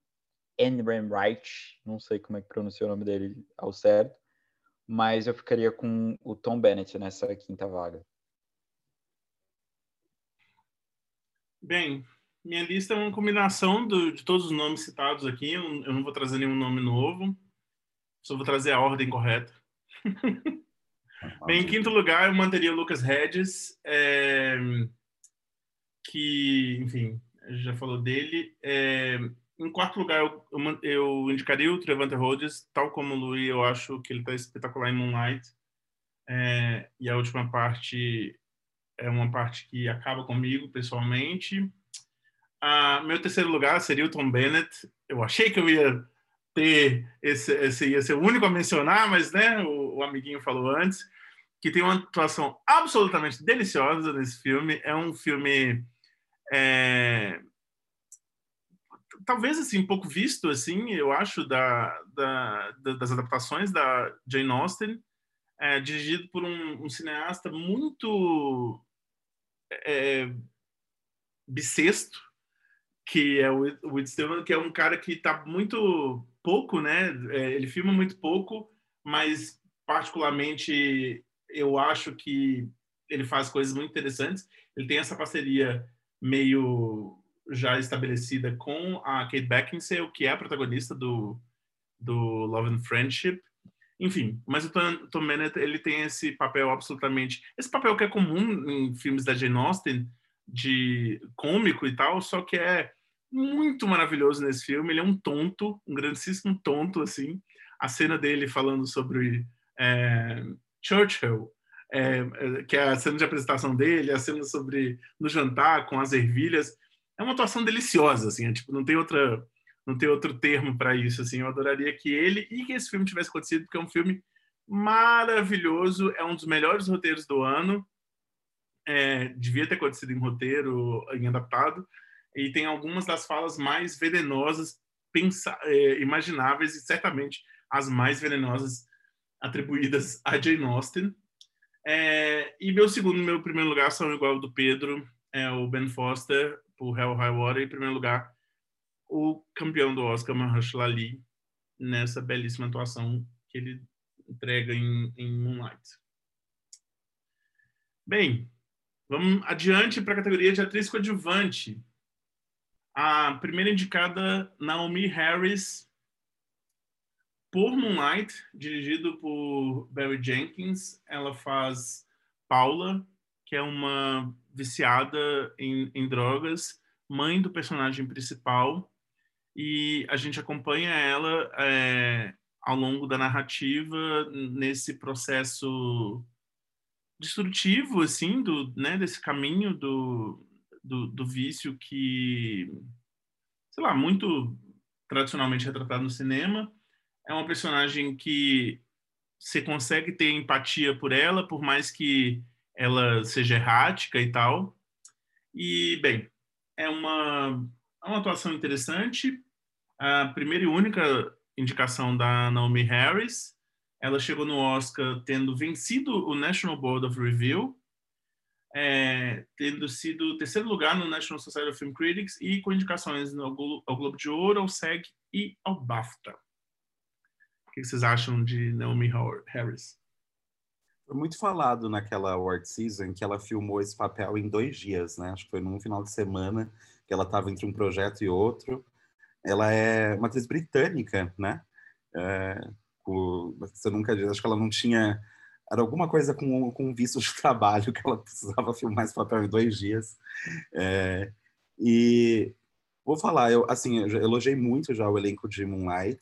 Ehrenreich, não sei como é que pronuncia o nome dele ao certo, mas eu ficaria com o Tom Bennett nessa quinta vaga. Bem, minha lista é uma combinação do, de todos os nomes citados aqui. Eu, eu, não vou trazer nenhum nome novo, só vou trazer a ordem correta. [LAUGHS] Bem, em quinto lugar, eu manteria o Lucas Hedges. É que, enfim, já falou dele. É, em quarto lugar, eu, eu, eu indicaria o Trevante Rhodes, tal como o Louis, eu acho que ele está espetacular em Moonlight. É, e a última parte é uma parte que acaba comigo, pessoalmente. Ah, meu terceiro lugar seria o Tom Bennett. Eu achei que eu ia ter esse, esse ia ser o único a mencionar, mas né, o, o amiguinho falou antes que tem uma atuação absolutamente deliciosa nesse filme. É um filme é, talvez assim pouco visto assim eu acho da, da, das adaptações da Jane Austen é, dirigido por um, um cineasta muito é, bissexto que é o Whit Stillman que é um cara que está muito pouco né é, ele filma muito pouco mas particularmente eu acho que ele faz coisas muito interessantes ele tem essa parceria meio já estabelecida com a Kate Beckinsale, que é a protagonista do, do Love and Friendship. Enfim, mas o Tom, Tom ele tem esse papel absolutamente... Esse papel que é comum em filmes da Jane Austen, de cômico e tal, só que é muito maravilhoso nesse filme. Ele é um tonto, um grandíssimo tonto, assim. A cena dele falando sobre é, Churchill é, que é a cena de apresentação dele, a cena sobre no jantar com as ervilhas, é uma atuação deliciosa, assim, é, tipo, não tem outra não tem outro termo para isso, assim, eu adoraria que ele e que esse filme tivesse acontecido, porque é um filme maravilhoso, é um dos melhores roteiros do ano, é, devia ter acontecido em roteiro, em adaptado, e tem algumas das falas mais venenosas pensa, é, imagináveis e certamente as mais venenosas atribuídas a Jane Austen. É, e meu segundo meu primeiro lugar são igual ao do Pedro, é o Ben Foster, por Hell High Water. Em primeiro lugar, o campeão do Oscar, Mahershala Ali, nessa belíssima atuação que ele entrega em, em Moonlight. Bem, vamos adiante para a categoria de atriz coadjuvante. A primeira indicada, Naomi Harris, por Moonlight, dirigido por Barry Jenkins. Ela faz Paula, que é uma viciada em, em drogas, mãe do personagem principal, e a gente acompanha ela é, ao longo da narrativa nesse processo destrutivo, assim, do, né, desse caminho do, do, do vício que, sei lá, muito tradicionalmente retratado no cinema. É uma personagem que você consegue ter empatia por ela, por mais que ela seja errática e tal. E, bem, é uma, é uma atuação interessante. A primeira e única indicação da Naomi Harris. Ela chegou no Oscar tendo vencido o National Board of Review, é, tendo sido terceiro lugar no National Society of Film Critics e com indicações ao, Glo ao Globo de Ouro, ao SEG e ao BAFTA. O que vocês acham de Naomi Harris? Foi muito falado naquela award season que ela filmou esse papel em dois dias, né? Acho que foi num final de semana que ela estava entre um projeto e outro. Ela é uma atriz britânica, né? É, com, você nunca acho que ela não tinha era alguma coisa com, com visto de [LAUGHS] trabalho que ela precisava filmar esse papel em dois dias. É, e vou falar, eu assim, eu elogiei muito já o elenco de Moonlight,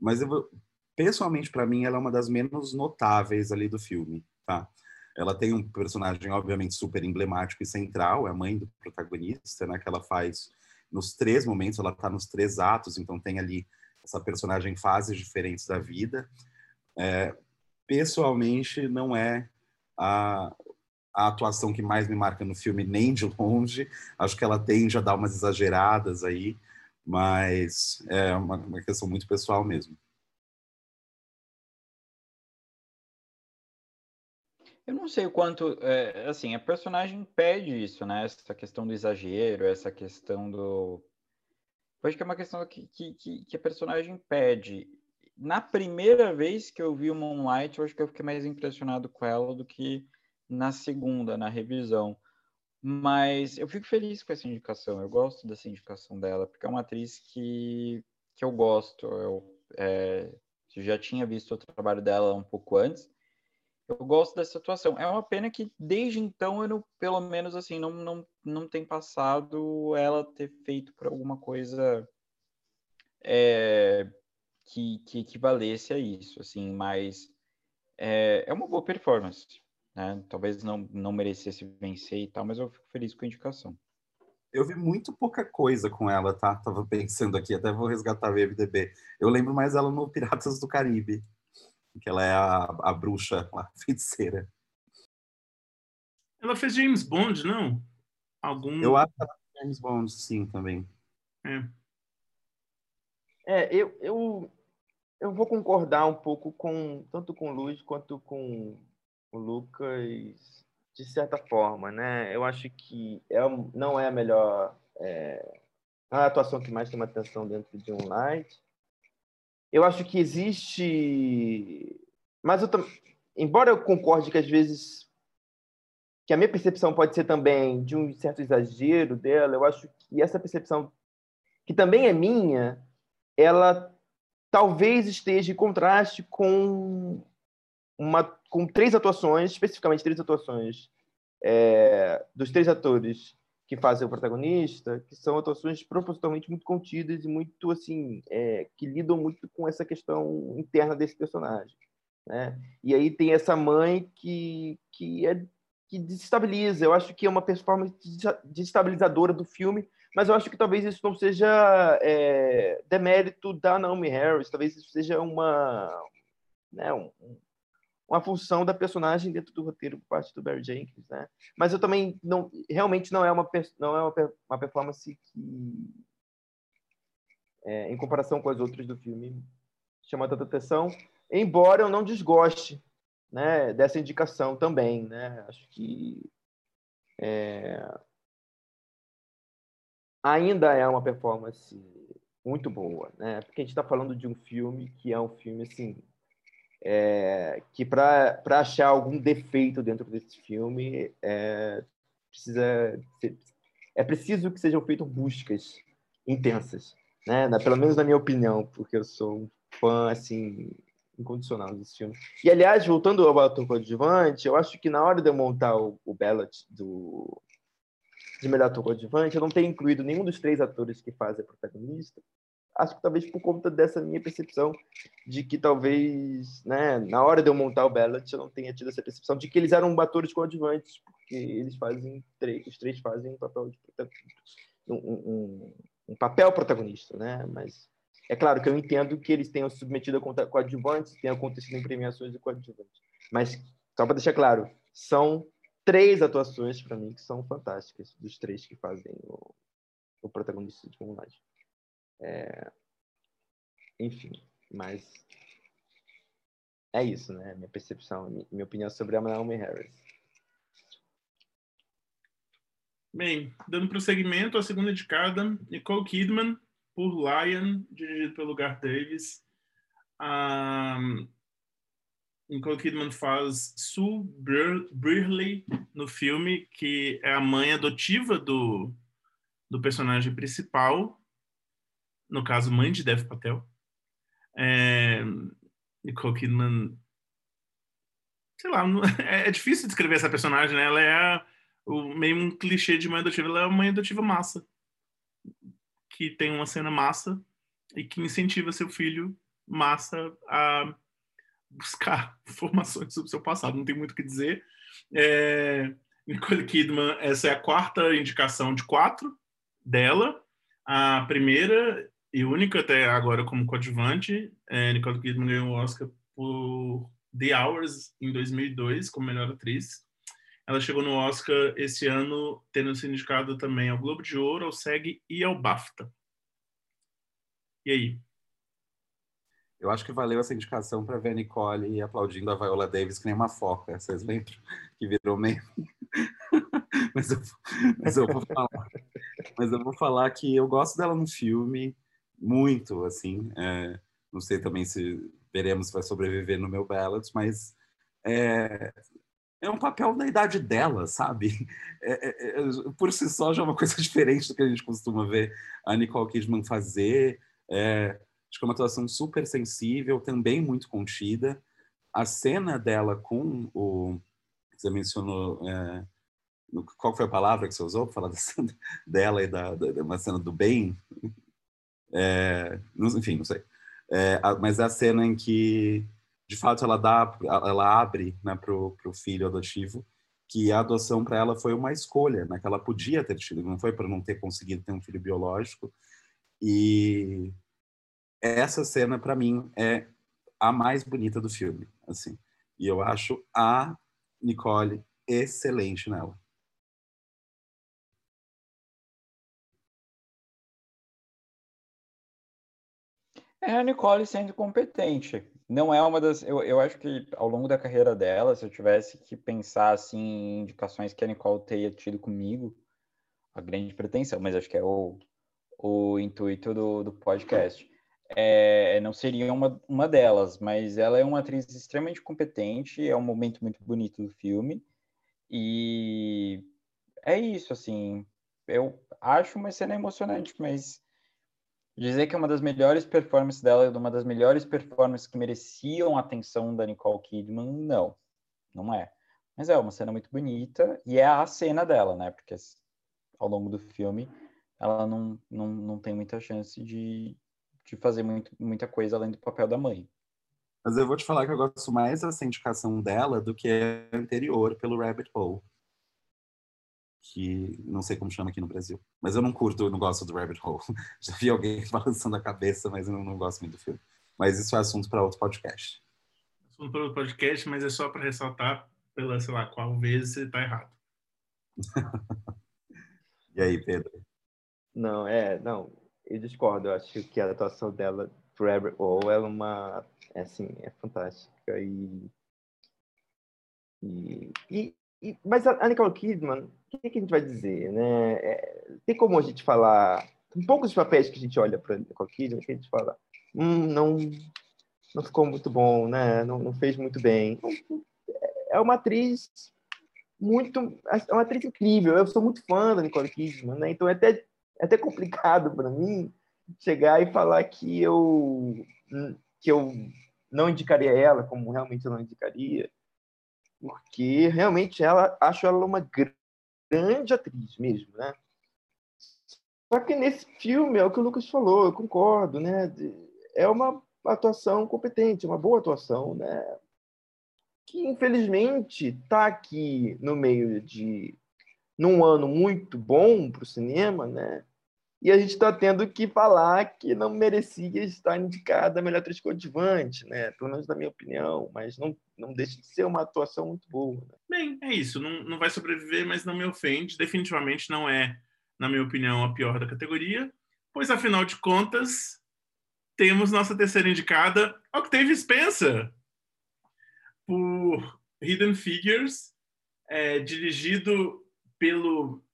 mas eu, pessoalmente para mim ela é uma das menos notáveis ali do filme, tá? Ela tem um personagem obviamente super emblemático e central, é a mãe do protagonista, né? Que ela faz nos três momentos, ela está nos três atos, então tem ali essa personagem em fases diferentes da vida. É, pessoalmente, não é a, a atuação que mais me marca no filme, nem de longe. Acho que ela tende a dar umas exageradas aí, mas é uma, uma questão muito pessoal mesmo. Eu não sei o quanto, é, assim, a personagem pede isso, né? Essa questão do exagero, essa questão do. Eu acho que é uma questão que, que, que a personagem pede. Na primeira vez que eu vi o Moonlight, eu acho que eu fiquei mais impressionado com ela do que na segunda, na revisão. Mas eu fico feliz com essa indicação. Eu gosto dessa indicação dela, porque é uma atriz que, que eu gosto. Eu, é, já tinha visto o trabalho dela um pouco antes eu gosto dessa situação. É uma pena que desde então eu não, pelo menos assim, não, não, não tem passado ela ter feito por alguma coisa é, que, que equivalesse a isso, assim, mas é, é uma boa performance. Né? Talvez não, não merecesse vencer e tal, mas eu fico feliz com a indicação. Eu vi muito pouca coisa com ela, tá? Tava pensando aqui, até vou resgatar o IMDB. Eu lembro mais ela no Piratas do Caribe que ela é a, a bruxa, a [LAUGHS] feiticeira. Ela fez James Bond, não? Algum... Eu acho que ela fez James Bond, sim, também. É. É, eu, eu, eu vou concordar um pouco com tanto com o Luiz quanto com o Lucas, de certa forma, né? Eu acho que é, não é a melhor é, a atuação que mais chama atenção dentro de um light, eu acho que existe. Mas eu embora eu concorde que às vezes que a minha percepção pode ser também de um certo exagero dela, eu acho que essa percepção que também é minha, ela talvez esteja em contraste com uma com três atuações, especificamente três atuações é, dos três atores que fazem o protagonista, que são atuações propositalmente muito contidas e muito assim é, que lidam muito com essa questão interna desse personagem, né? E aí tem essa mãe que que é que desestabiliza. Eu acho que é uma performance desestabilizadora do filme, mas eu acho que talvez isso não seja é, demérito da Naomi Harris, talvez isso seja uma né, um, uma função da personagem dentro do roteiro por parte do Barry Jenkins, né? Mas eu também não, realmente não é uma não é uma, uma performance que, é, em comparação com as outras do filme, chama tanta atenção. Embora eu não desgoste, né, dessa indicação também, né? Acho que é, ainda é uma performance muito boa, né? Porque a gente está falando de um filme que é um filme assim é, que para achar algum defeito dentro desse filme é, precisa é preciso que sejam feitas buscas intensas, né? Pelo menos na minha opinião, porque eu sou um fã assim incondicional desse filme. E aliás, voltando ao ator coadjuvante, eu acho que na hora de eu montar o, o ballot do de melhor ator coadjuvante, eu não tenho incluído nenhum dos três atores que fazem a protagonista. Acho que talvez por conta dessa minha percepção de que talvez, né, na hora de eu montar o ballot, eu não tenha tido essa percepção de que eles eram atores coadjuvantes, porque eles fazem três, os três fazem um papel de um, um, um papel protagonista, né? Mas é claro que eu entendo que eles tenham submetido a coadjuvantes, tenha acontecido em premiações de coadjuvantes. Mas, só para deixar claro, são três atuações para mim que são fantásticas, dos três que fazem o, o protagonista de Moonlight. É... Enfim, mas é isso, né? Minha percepção, minha opinião sobre a Naomi Harris. Bem, dando prosseguimento, a segunda indicada, Nicole Kidman, por Lion, dirigido pelo Garth Davis. Um, Nicole Kidman faz Sue Burley no filme, que é a mãe adotiva do, do personagem principal, no caso, mãe de Dev Patel. É, Nicole Kidman, sei lá, [LAUGHS] é, é difícil descrever essa personagem, né? Ela é o, meio um clichê de mãe adotiva, ela é uma mãe adotiva massa que tem uma cena massa e que incentiva seu filho massa a buscar [LAUGHS] informações sobre o seu passado. Não tem muito o que dizer. É, Nicole Kidman, essa é a quarta indicação de quatro dela. A primeira e única até agora como coadjuvante. É, Nicole Kidman ganhou o Oscar por The Hours em 2002 como melhor atriz. Ela chegou no Oscar esse ano, tendo sido indicada também ao Globo de Ouro, ao SEG e ao BAFTA. E aí? Eu acho que valeu essa indicação para ver a Nicole aplaudindo a Viola Davis que nem uma foca. Vocês lembram? Que virou meio. [LAUGHS] mas, eu, mas, eu vou falar, mas eu vou falar que eu gosto dela no filme muito, assim. É, não sei também se veremos se vai sobreviver no meu Ballads, mas é, é um papel da idade dela, sabe? É, é, é, por si só já é uma [LAUGHS] coisa diferente do que a gente costuma ver a Nicole Kidman fazer. É, acho que é uma atuação super sensível, também muito contida. A cena dela com o. Você mencionou. É, qual foi a palavra que você usou para falar [LAUGHS] cena dela e da, da, uma cena do bem? É, enfim, não sei. É, mas é a cena em que de fato ela dá, ela abre né, para o filho adotivo que a adoção para ela foi uma escolha, né, que ela podia ter tido, não foi para não ter conseguido ter um filho biológico. E essa cena para mim é a mais bonita do filme, assim. E eu acho a Nicole excelente nela. É a Nicole sendo competente não é uma das. Eu, eu acho que ao longo da carreira dela, se eu tivesse que pensar assim, em indicações que a Nicole tenha tido comigo, a grande pretensão, mas acho que é o, o intuito do, do podcast. É, não seria uma, uma delas, mas ela é uma atriz extremamente competente, é um momento muito bonito do filme, e é isso, assim, eu acho uma cena emocionante, mas dizer que é uma das melhores performances dela, uma das melhores performances que mereciam a atenção da Nicole Kidman, não, não é. Mas é uma cena muito bonita e é a cena dela, né? Porque ao longo do filme ela não, não, não tem muita chance de, de fazer muito, muita coisa além do papel da mãe. Mas eu vou te falar que eu gosto mais dessa indicação dela do que a anterior pelo Rabbit Hole que não sei como chama aqui no Brasil. Mas eu não curto, eu não gosto do Rabbit Hole. [LAUGHS] Já vi alguém [LAUGHS] balançando a cabeça, mas eu não, não gosto muito do filme. Mas isso é assunto para outro podcast. Assunto para outro podcast, mas é só para ressaltar pela, sei lá, qual vez você está errado. [LAUGHS] e aí, Pedro? Não, é, não, eu discordo. Eu acho que a atuação dela Rabbit Hole é uma, é, assim, é fantástica e e, e, e, mas a Nicole Kidman, que, que, a gente vai dizer, né? É, tem como a gente falar Tem poucos papéis que a gente olha para Nicole Kidman que a gente fala, hum, não, não ficou muito bom, né? Não, não fez muito bem. É uma atriz muito, é uma atriz incrível. Eu sou muito fã da Nicole Kidman, né? Então é até, é até complicado para mim chegar e falar que eu que eu não indicaria ela, como realmente eu não indicaria, porque realmente ela acho ela uma grande atriz mesmo, né? Só que nesse filme é o que o Lucas falou, eu concordo, né? É uma atuação competente, uma boa atuação, né? Que infelizmente está aqui no meio de num ano muito bom para o cinema, né? E a gente está tendo que falar que não merecia estar indicada a melhor atriz coadjuvante, né? Pelo menos na minha opinião, mas não, não deixa de ser uma atuação muito boa. Né? Bem, é isso. Não, não vai sobreviver, mas não me ofende. Definitivamente não é na minha opinião, a pior da categoria, pois afinal de contas, temos nossa terceira indicada, Octavia Spencer, por Hidden Figures, é, dirigido pelo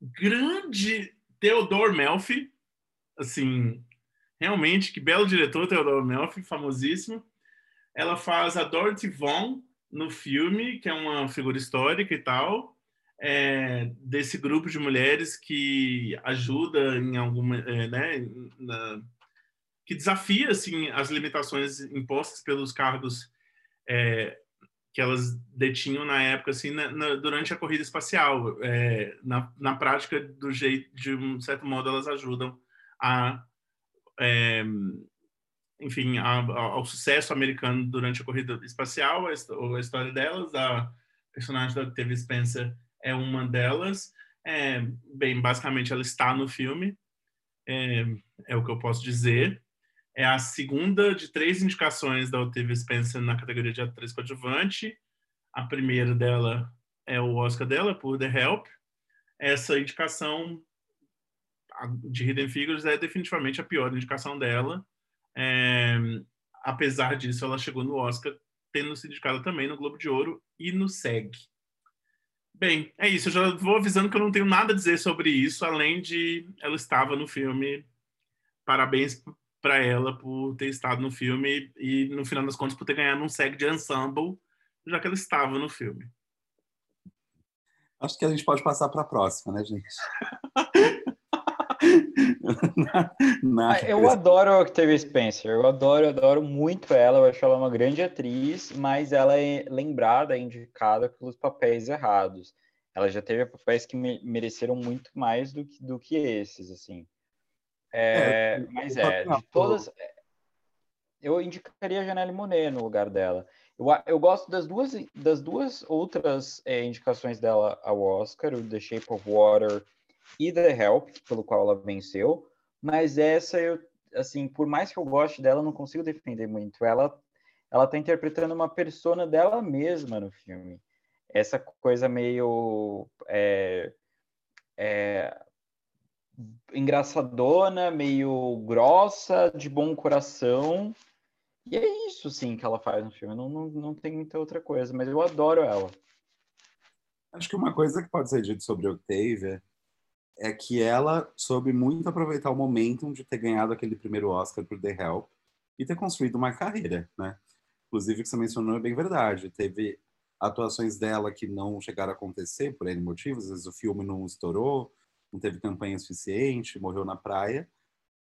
grande Theodore Melfi, assim, realmente, que belo diretor, Theodore Melfi, famosíssimo. Ela faz a Dorothy Vaughan no filme, que é uma figura histórica e tal, é, desse grupo de mulheres que ajuda em alguma, é, né, na, que desafia assim as limitações impostas pelos cargos é, que elas detinham na época assim na, na, durante a corrida espacial é, na, na prática do jeito de um certo modo elas ajudam a é, enfim a, a, ao sucesso americano durante a corrida espacial a, a história delas a personagem da Octavia Spencer é uma delas. É, bem, basicamente ela está no filme, é, é, o que eu posso dizer. É a segunda de três indicações da Octavia Spencer na categoria de atriz coadjuvante. A primeira dela é o Oscar dela, por The Help. Essa indicação de Hidden Figures é definitivamente a pior indicação dela. É, apesar disso, ela chegou no Oscar tendo sido indicada também no Globo de Ouro e no SEG. Bem, é isso. Eu já vou avisando que eu não tenho nada a dizer sobre isso, além de ela estava no filme. Parabéns para ela por ter estado no filme e, no final das contas, por ter ganhado um SEG de ensemble, já que ela estava no filme. Acho que a gente pode passar para a próxima, né, gente? na, [LAUGHS] na... Ah, eu adoro a Octavia Spencer, eu adoro, adoro muito ela, eu acho ela uma grande atriz, mas ela é lembrada, indicada pelos papéis errados. Ela já teve papéis que me, mereceram muito mais do que, do que esses, assim. É, é, mas é, de todas, eu indicaria a Janelle Monet no lugar dela. Eu, eu gosto das duas, das duas outras é, indicações dela ao Oscar, o The Shape of Water e The Help, pelo qual ela venceu, mas essa eu, assim, por mais que eu goste dela, não consigo defender muito. Ela ela tá interpretando uma persona dela mesma no filme. Essa coisa meio é, é, engraçadona, meio grossa, de bom coração. E é isso, sim, que ela faz no filme. Não, não, não tem muita outra coisa, mas eu adoro ela. Acho que uma coisa que pode ser dita sobre Octavia é que ela soube muito aproveitar o momentum de ter ganhado aquele primeiro Oscar por The Help e ter construído uma carreira, né? Inclusive, o que você mencionou é bem verdade. Teve atuações dela que não chegaram a acontecer por N motivos. Às vezes o filme não estourou, não teve campanha suficiente, morreu na praia.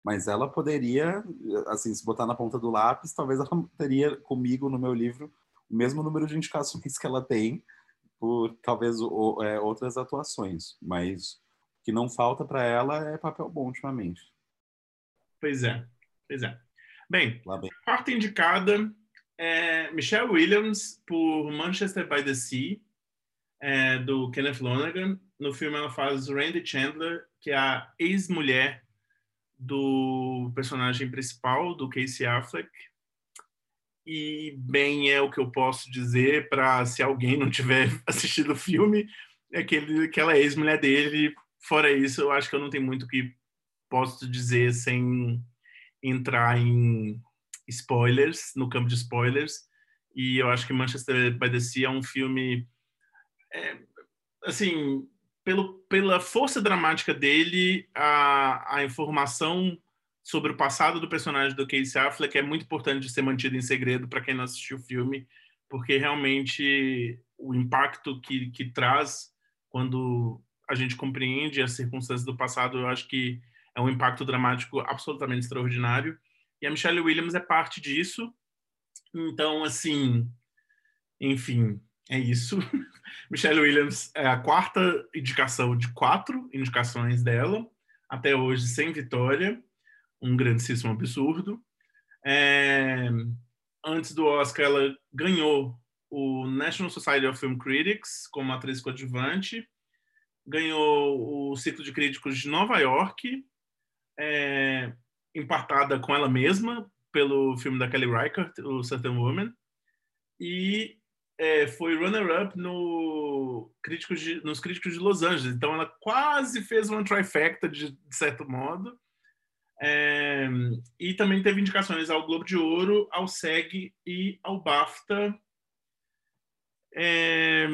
Mas ela poderia, assim, se botar na ponta do lápis, talvez ela teria comigo no meu livro o mesmo número de indicações que ela tem por talvez é, outras atuações. Mas que não falta para ela é papel bom ultimamente. Pois é, pois é. Bem, bem. quarta indicada é Michelle Williams por Manchester by the Sea, é, do Kenneth Lonergan. No filme ela faz Randy Chandler, que é a ex-mulher do personagem principal, do Casey Affleck. E bem é o que eu posso dizer para se alguém não tiver [LAUGHS] assistido o filme, é que, ele, que ela é ex-mulher dele fora isso, eu acho que eu não tenho muito que posso dizer sem entrar em spoilers, no campo de spoilers. E eu acho que Manchester by the Sea é um filme. É, assim, pelo, pela força dramática dele, a, a informação sobre o passado do personagem do Casey Affleck é muito importante de ser mantido em segredo para quem não assistiu o filme, porque realmente o impacto que, que traz quando a gente compreende as circunstâncias do passado, eu acho que é um impacto dramático absolutamente extraordinário. E a Michelle Williams é parte disso. Então, assim, enfim, é isso. [LAUGHS] Michelle Williams é a quarta indicação de quatro indicações dela, até hoje sem vitória, um grandíssimo absurdo. É... Antes do Oscar, ela ganhou o National Society of Film Critics como atriz coadjuvante, ganhou o Ciclo de Críticos de Nova York, é, empatada com ela mesma pelo filme da Kelly Reichardt, o Certain Woman, e é, foi runner-up no críticos de, nos Críticos de Los Angeles. Então ela quase fez uma trifecta, de, de certo modo. É, e também teve indicações ao Globo de Ouro, ao SEG e ao BAFTA. É,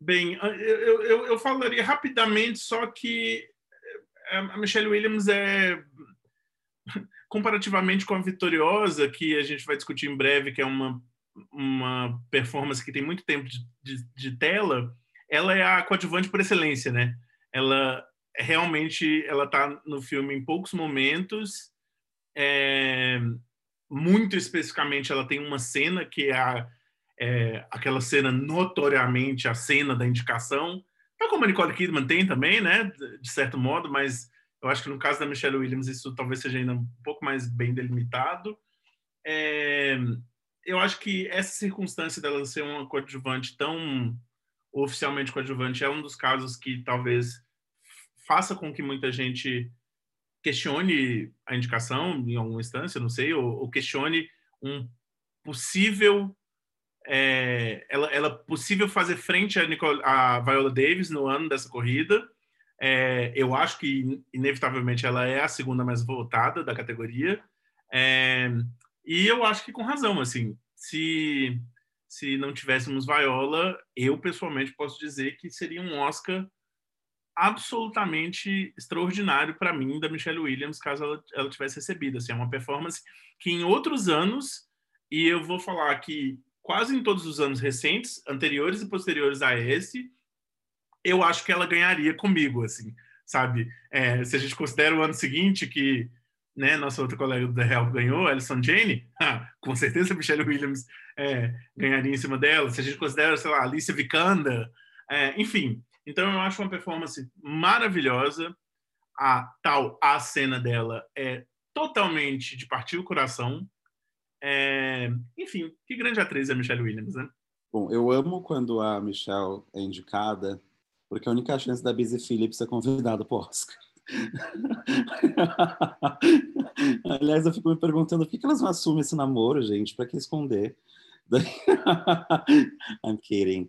bem, eu, eu, eu falaria rapidamente, só que a Michelle Williams é [LAUGHS] comparativamente com a Vitoriosa, que a gente vai discutir em breve, que é uma, uma performance que tem muito tempo de, de, de tela, ela é a coadjuvante por excelência, né? Ela realmente ela está no filme em poucos momentos. É, muito especificamente, ela tem uma cena que é, a, é, aquela cena notoriamente a cena da indicação, Tal como a Nicole Kidman tem também, né? De certo modo, mas eu acho que no caso da Michelle Williams isso talvez seja ainda um pouco mais bem delimitado. É, eu acho que essa circunstância dela ser uma coadjuvante tão oficialmente coadjuvante é um dos casos que talvez faça com que muita gente questione a indicação em alguma instância, não sei, ou, ou questione um possível é, ela, ela possível fazer frente a, Nicole, a Viola Davis no ano dessa corrida. É, eu acho que, inevitavelmente, ela é a segunda mais votada da categoria. É, e eu acho que com razão, assim, se, se não tivéssemos Viola, eu pessoalmente posso dizer que seria um Oscar absolutamente extraordinário para mim da Michelle Williams caso ela, ela tivesse recebido. Assim, é uma performance que em outros anos, e eu vou falar que quase em todos os anos recentes, anteriores e posteriores a esse, eu acho que ela ganharia comigo, assim, sabe? É, se a gente considera o ano seguinte que né, nossa outra colega do The Help ganhou, Alison Jane, [LAUGHS] ah, com certeza a Michelle Williams é, ganharia em cima dela. Se a gente considera, sei lá, Alicia Vikander, é, enfim. Então eu acho uma performance maravilhosa. A tal a cena dela é totalmente de partir o coração. É, enfim, que grande atriz é a Michelle Williams, né? Bom, eu amo quando a Michelle é indicada, porque a única chance da Busy Phillips ser convidada para o Oscar. [LAUGHS] Aliás, eu fico me perguntando por que elas não assumem esse namoro, gente? Para que esconder? [LAUGHS] I'm kidding.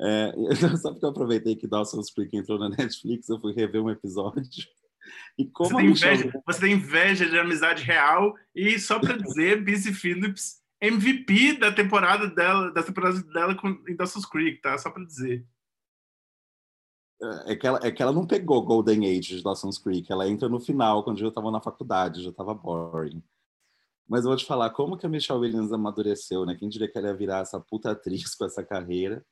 É, só porque eu aproveitei que Dawson's Creek entrou na Netflix, eu fui rever um episódio e como você, tem inveja, você tem inveja de amizade real e só para dizer, Busy Phillips MVP da temporada dela, da temporada dela com em Dawson's Creek, tá? Só para dizer. É que, ela, é que ela não pegou Golden Age de Dawson's Creek, ela entra no final, quando eu estava na faculdade, já estava boring. Mas eu vou te falar, como que a Michelle Williams amadureceu, né? Quem diria que ela ia virar essa puta atriz [LAUGHS] com essa carreira?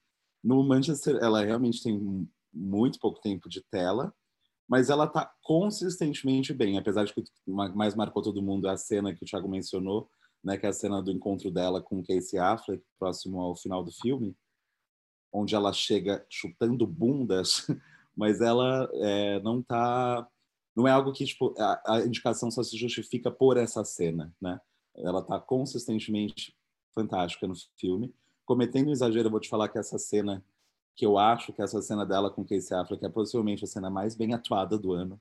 No Manchester, ela realmente tem muito pouco tempo de tela, mas ela tá consistentemente bem, apesar de que mais marcou todo mundo é a cena que o Thiago mencionou, né, que é a cena do encontro dela com Casey Affleck, próximo ao final do filme, onde ela chega chutando bundas, [LAUGHS] mas ela é, não tá, não é algo que tipo a, a, indicação só se justifica por essa cena, né? Ela tá consistentemente fantástica no filme, cometendo um exagero, eu vou te falar que essa cena que eu acho que essa cena dela com Casey Affleck é possivelmente a cena mais bem atuada do ano.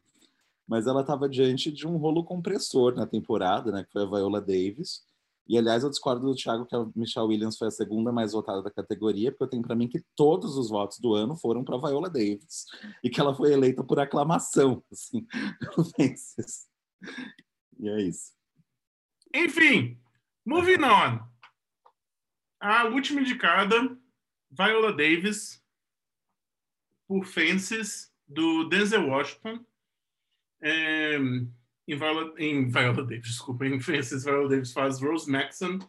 Mas ela estava diante de um rolo compressor na temporada, né, que foi a Viola Davis. E aliás, eu discordo do Thiago que a Michelle Williams foi a segunda mais votada da categoria, porque eu tenho para mim que todos os votos do ano foram para Viola Davis e que ela foi eleita por aclamação, [LAUGHS] assim, E é isso. Enfim, moving on. A última indicada, Viola Davis, por Fences, do Denzel Washington, é, em, Viola, em Viola Davis, desculpa, em Frances Viola Davis faz Rose Maxon,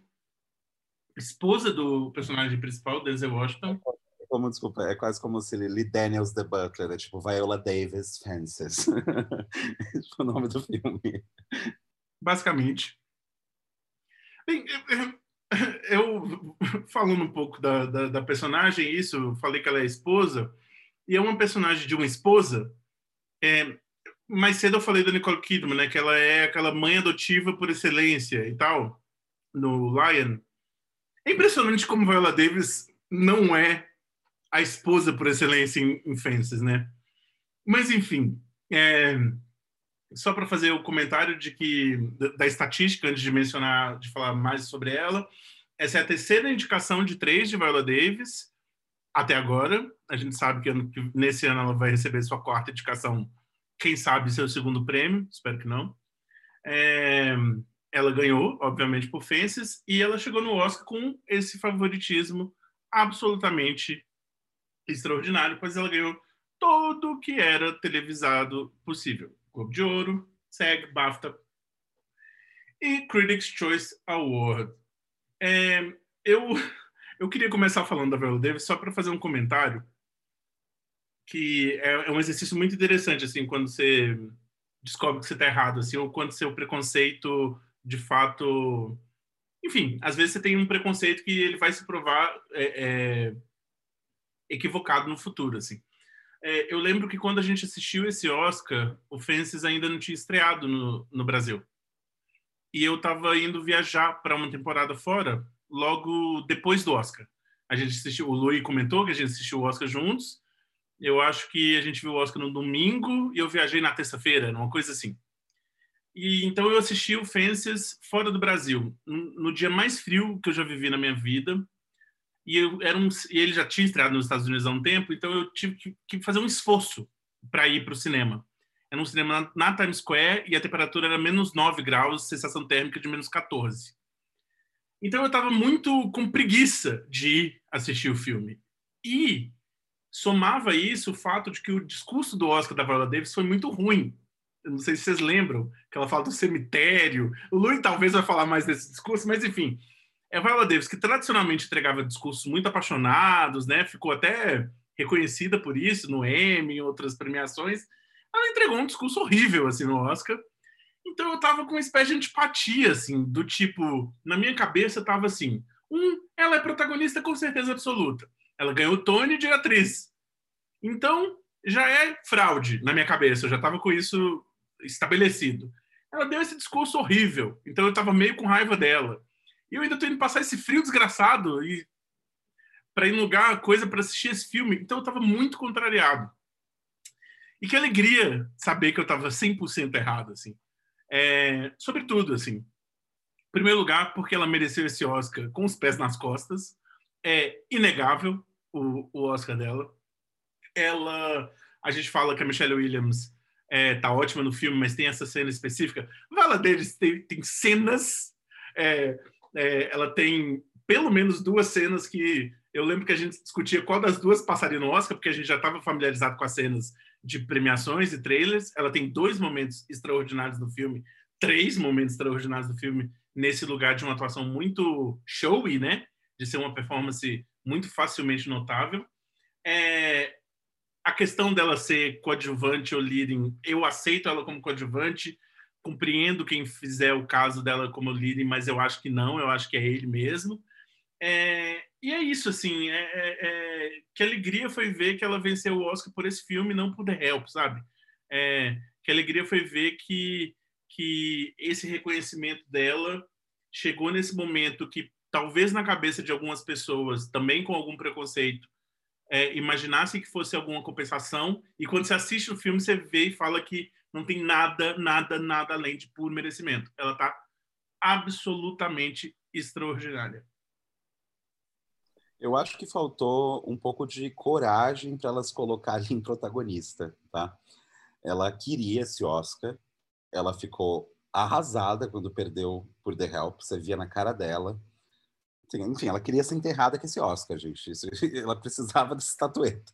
esposa do personagem principal, Denzel Washington. Como, desculpa, é quase como se Lee Daniels The Butler, é tipo Viola Davis Fences. [LAUGHS] o nome do filme. Basicamente. Bem, eu, falando um pouco da, da, da personagem, isso, eu falei que ela é esposa, e é uma personagem de uma esposa. É, mais cedo eu falei da Nicole Kidman, né, que ela é aquela mãe adotiva por excelência e tal, no Lion. É impressionante como Viola Davis não é a esposa por excelência em, em Fences, né? Mas, enfim, é, só para fazer o comentário de que da, da, estatística, antes de mencionar, de falar mais sobre ela, essa é a terceira indicação de três de Viola Davis até agora. A gente sabe que, ano, que nesse ano ela vai receber sua quarta indicação, quem sabe seu segundo prêmio, espero que não. É, ela ganhou, obviamente, por Fences, e ela chegou no Oscar com esse favoritismo absolutamente extraordinário, pois ela ganhou tudo o que era televisado possível. Globo de Ouro, SEG, BAFTA e Critics' Choice Award. É, eu, eu queria começar falando da Viola Davis só para fazer um comentário que é, é, um exercício muito interessante, assim, quando você descobre que você está errado, assim, ou quando seu preconceito, de fato... Enfim, às vezes você tem um preconceito que ele vai se provar é, é equivocado no futuro, assim. É, eu lembro que quando a gente assistiu esse Oscar, o Fences ainda não tinha estreado no, no Brasil. E eu estava indo viajar para uma temporada fora logo depois do Oscar. A gente assistiu, o Louis comentou que a gente assistiu o Oscar juntos. Eu acho que a gente viu o Oscar no domingo e eu viajei na terça-feira, uma coisa assim. E então eu assisti o Fences fora do Brasil, no, dia mais frio que eu já vivi na minha vida e, eu, era um, e ele já tinha estreado nos Estados Unidos há um tempo, então eu tive que, que fazer um esforço para ir para o cinema. Era um cinema na, na, Times Square e a temperatura era menos 9 graus, sensação térmica de menos 14. Então eu estava muito com preguiça de ir assistir o filme. E somava isso o fato de que o discurso do Oscar da Viola Davis foi muito ruim. Eu não sei se vocês lembram, que ela fala do cemitério. O Louis talvez vai falar mais desse discurso, mas enfim, é Viola Davis, que tradicionalmente entregava discursos muito apaixonados, né? Ficou até reconhecida por isso no Emmy, em outras premiações. Ela entregou um discurso horrível assim no Oscar. Então eu tava com uma espécie de antipatia assim, do tipo, na minha cabeça tava assim, um, ela é protagonista com certeza absoluta. Ela ganhou o Tony de atriz. Então, já é fraude na minha cabeça, eu já tava com isso estabelecido. Ela deu esse discurso horrível, então eu tava meio com raiva dela. E eu ainda tô indo passar esse frio desgraçado e para ir lugar, coisa para assistir esse filme. Então eu tava muito contrariado. E que alegria saber que eu tava 100% errado, assim. É, sobretudo, assim. Em primeiro lugar, porque ela mereceu esse Oscar com os pés nas costas. É inegável o, o Oscar dela. Ela, a gente fala que a Michelle Williams é, tá ótima no filme, mas tem essa cena específica. Vala deles tem, tem cenas é, é, ela tem pelo menos duas cenas que eu lembro que a gente discutia qual das duas passaria no Oscar, porque a gente já estava familiarizado com as cenas de premiações e trailers. Ela tem dois momentos extraordinários no filme, três momentos extraordinários do filme, nesse lugar de uma atuação muito showy, né? De ser uma performance muito facilmente notável. É, a questão dela ser coadjuvante ou leading, eu aceito ela como coadjuvante, compreendo quem fizer o caso dela como líder, mas eu acho que não, eu acho que é ele mesmo. É, e é isso, assim, é, é, é, que alegria foi ver que ela venceu o Oscar por esse filme, não por The Help, sabe? É, que alegria foi ver que, que esse reconhecimento dela chegou nesse momento que talvez na cabeça de algumas pessoas, também com algum preconceito, é, imaginasse que fosse alguma compensação, e quando você assiste o filme, você vê e fala que não tem nada, nada, nada além de puro merecimento. Ela está absolutamente extraordinária. Eu acho que faltou um pouco de coragem para elas colocarem em protagonista, tá? Ela queria esse Oscar, ela ficou arrasada quando perdeu por The Help, você via na cara dela. Enfim, ela queria ser enterrada com esse Oscar, gente. [LAUGHS] Ela precisava dessa estatueta.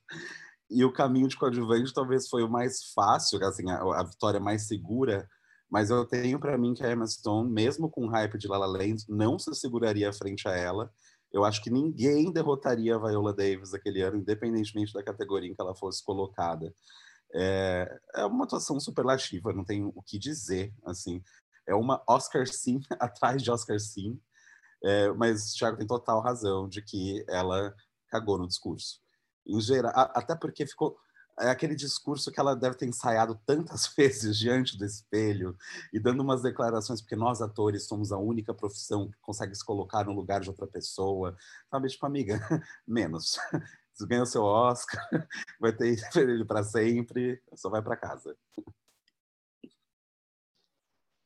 E o caminho de coadjuvante talvez foi o mais fácil, assim, a, a vitória mais segura, mas eu tenho para mim que a Emma Stone, mesmo com o hype de La La Land, não se seguraria frente a ela. Eu acho que ninguém derrotaria a Viola Davis aquele ano, independentemente da categoria em que ela fosse colocada. É, é uma atuação superlativa, não tenho o que dizer, assim. É uma Oscar sim [LAUGHS] atrás de Oscar sim, é, mas o Thiago tem total razão de que ela cagou no discurso. Em geral, até porque ficou é aquele discurso que ela deve ter ensaiado tantas [LAUGHS] vezes diante do espelho e dando umas declarações, porque nós atores somos a única profissão que consegue se colocar no lugar de outra pessoa. Sabe, tipo, amiga, [LAUGHS] menos. Você ganha o seu Oscar, [LAUGHS] vai ter ele para sempre, só vai para casa.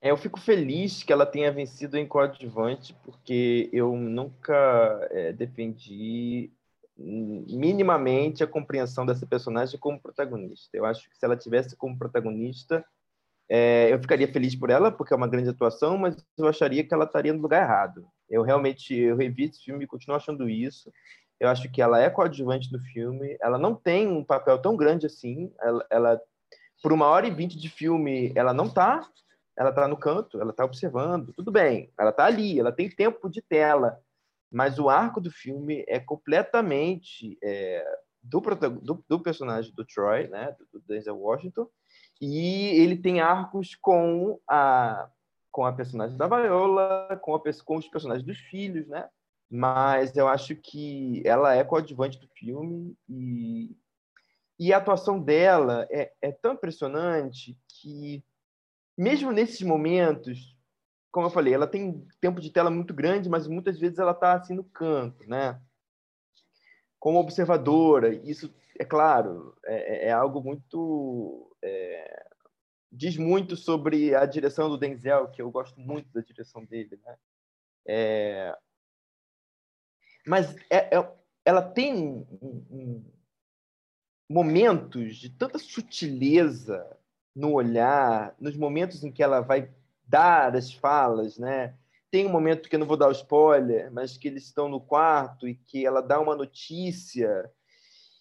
É, eu fico feliz que ela tenha vencido em coadjuvante, porque eu nunca é, defendi minimamente a compreensão dessa personagem como protagonista. Eu acho que se ela tivesse como protagonista, é, eu ficaria feliz por ela, porque é uma grande atuação, mas eu acharia que ela estaria no lugar errado. Eu realmente eu revi esse filme e continuo achando isso. Eu acho que ela é coadjuvante do filme. Ela não tem um papel tão grande assim. Ela, ela por uma hora e vinte de filme, ela não tá. Ela tá no canto, ela tá observando. Tudo bem, ela tá ali, ela tem tempo de tela mas o arco do filme é completamente é, do, do, do, personagem do Troy, né, do, do Denzel Washington, e ele tem arcos com a com a personagem da Viola, com, a, com os personagens dos filhos, né? Mas eu acho que ela é coadjuvante do filme e, e a atuação dela é, é tão impressionante que, mesmo nesses momentos como eu falei, ela tem tempo de tela muito grande, mas muitas vezes ela está assim no canto, né? Como observadora, isso é claro, é, é, é algo muito é, diz muito sobre a direção do Denzel, que eu gosto muito da direção dele, né? É, mas é, é, ela tem um, um, momentos de tanta sutileza no olhar, nos momentos em que ela vai dar as falas, né? Tem um momento que eu não vou dar o spoiler, mas que eles estão no quarto e que ela dá uma notícia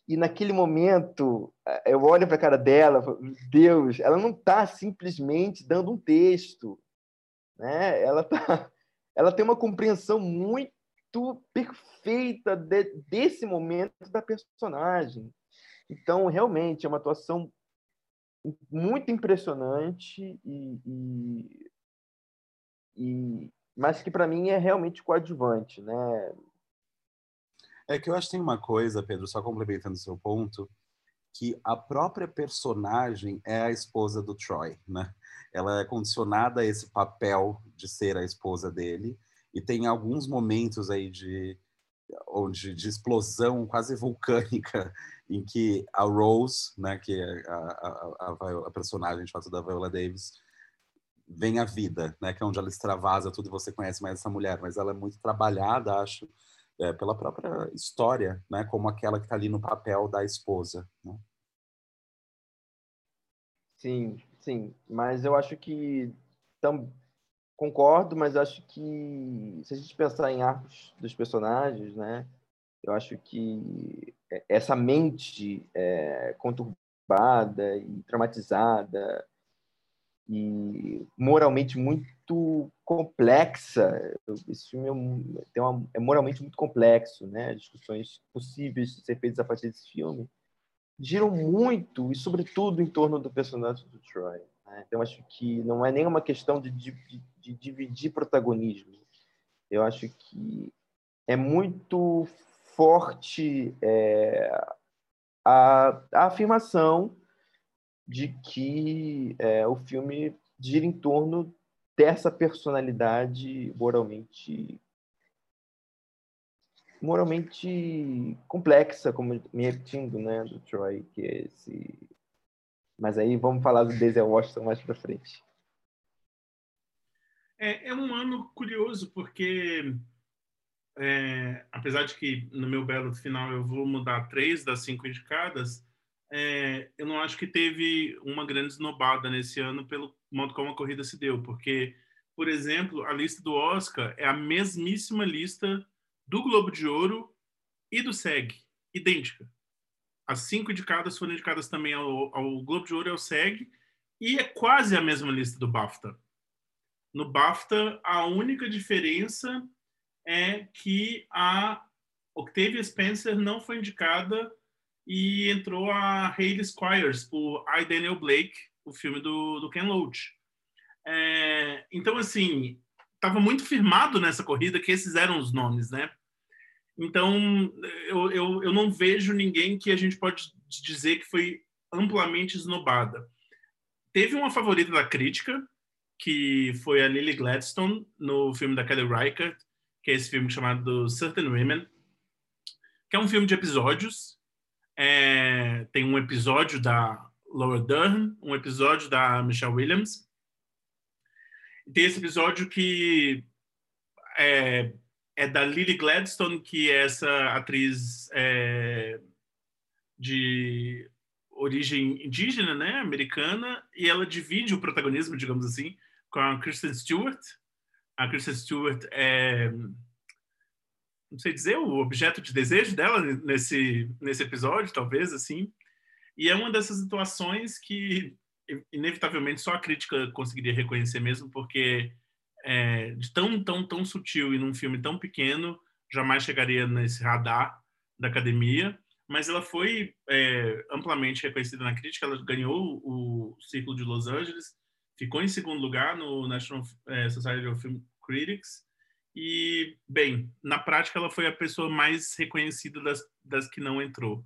e naquele momento eu olho para a cara dela, Deus, ela não está simplesmente dando um texto, né? Ela tá, [LAUGHS] ela tem uma compreensão muito perfeita de, desse momento da personagem. Então, realmente é uma atuação muito impressionante e, e e mas que para mim é realmente coadjuvante, né? É que eu acho que tem uma coisa, Pedro, só complementando o seu ponto, que a própria personagem é a esposa do Troy, né? Ela é condicionada a esse papel de ser a esposa dele e tem alguns momentos aí de onde de explosão quase vulcânica em que a Rose, né, que é a, a, a, a personagem de fato da Viola Davis, vem a vida, né? Que é onde ela extravasa tudo e você conhece mais essa mulher, mas ela é muito trabalhada, acho, é, pela própria história, né? Como aquela que está ali no papel da esposa. Né? Sim, sim, mas eu acho que tam, concordo, mas acho que se a gente pensar em arcos dos personagens, né? Eu acho que essa mente é, conturbada e traumatizada e moralmente muito complexa. Esse filme é, uma, é moralmente muito complexo, né? Discussões possíveis de ser feitas a partir desse filme giram muito e sobretudo em torno do personagem do Troy. Né? Então acho que não é nenhuma questão de, de, de dividir protagonismo. Eu acho que é muito forte é, a, a afirmação de que é, o filme gira em torno dessa personalidade moralmente moralmente complexa, como me repetindo, né, do Troy, que é esse. Mas aí vamos falar do Denzel Washington mais para frente. É, é, um ano curioso porque, é, apesar de que no meu belo final eu vou mudar três das cinco indicadas, é, eu não acho que teve uma grande esnobada nesse ano pelo modo como a corrida se deu, porque, por exemplo, a lista do Oscar é a mesmíssima lista do Globo de Ouro e do SEG, idêntica. as cinco indicadas foram indicadas também ao, ao Globo de Ouro e ao SEG, e é quase a mesma lista do BAFTA. No BAFTA, a única diferença é que a Octavia Spencer não foi indicada e entrou a Hayley Squires por I, Daniel Blake, o filme do, do Ken Loach. É, então, assim, estava muito firmado nessa corrida que esses eram os nomes, né? Então, eu, eu, eu não vejo ninguém que a gente pode dizer que foi amplamente esnobada. Teve uma favorita da crítica, que foi a Lily Gladstone, no filme da Kelly Reichardt, que é esse filme chamado Certain Women, que é um filme de episódios. É, tem um episódio da Laura Dern, um episódio da Michelle Williams. Tem esse episódio que é, é da Lily Gladstone, que é essa atriz é, de origem indígena, né, americana, e ela divide o protagonismo, digamos assim, com a Kristen Stewart. A Kristen Stewart é, não sei dizer, o objeto de desejo dela nesse, nesse episódio, talvez, assim. E é uma dessas situações que, inevitavelmente, só a crítica conseguiria reconhecer mesmo, porque é, de tão, tão, tão sutil e num filme tão pequeno, jamais chegaria nesse radar da academia. Mas ela foi é, amplamente reconhecida na crítica, ela ganhou o Círculo de Los Angeles, ficou em segundo lugar no National é, Society of Film Critics, e, bem, na prática ela foi a pessoa mais reconhecida das, das que não entrou.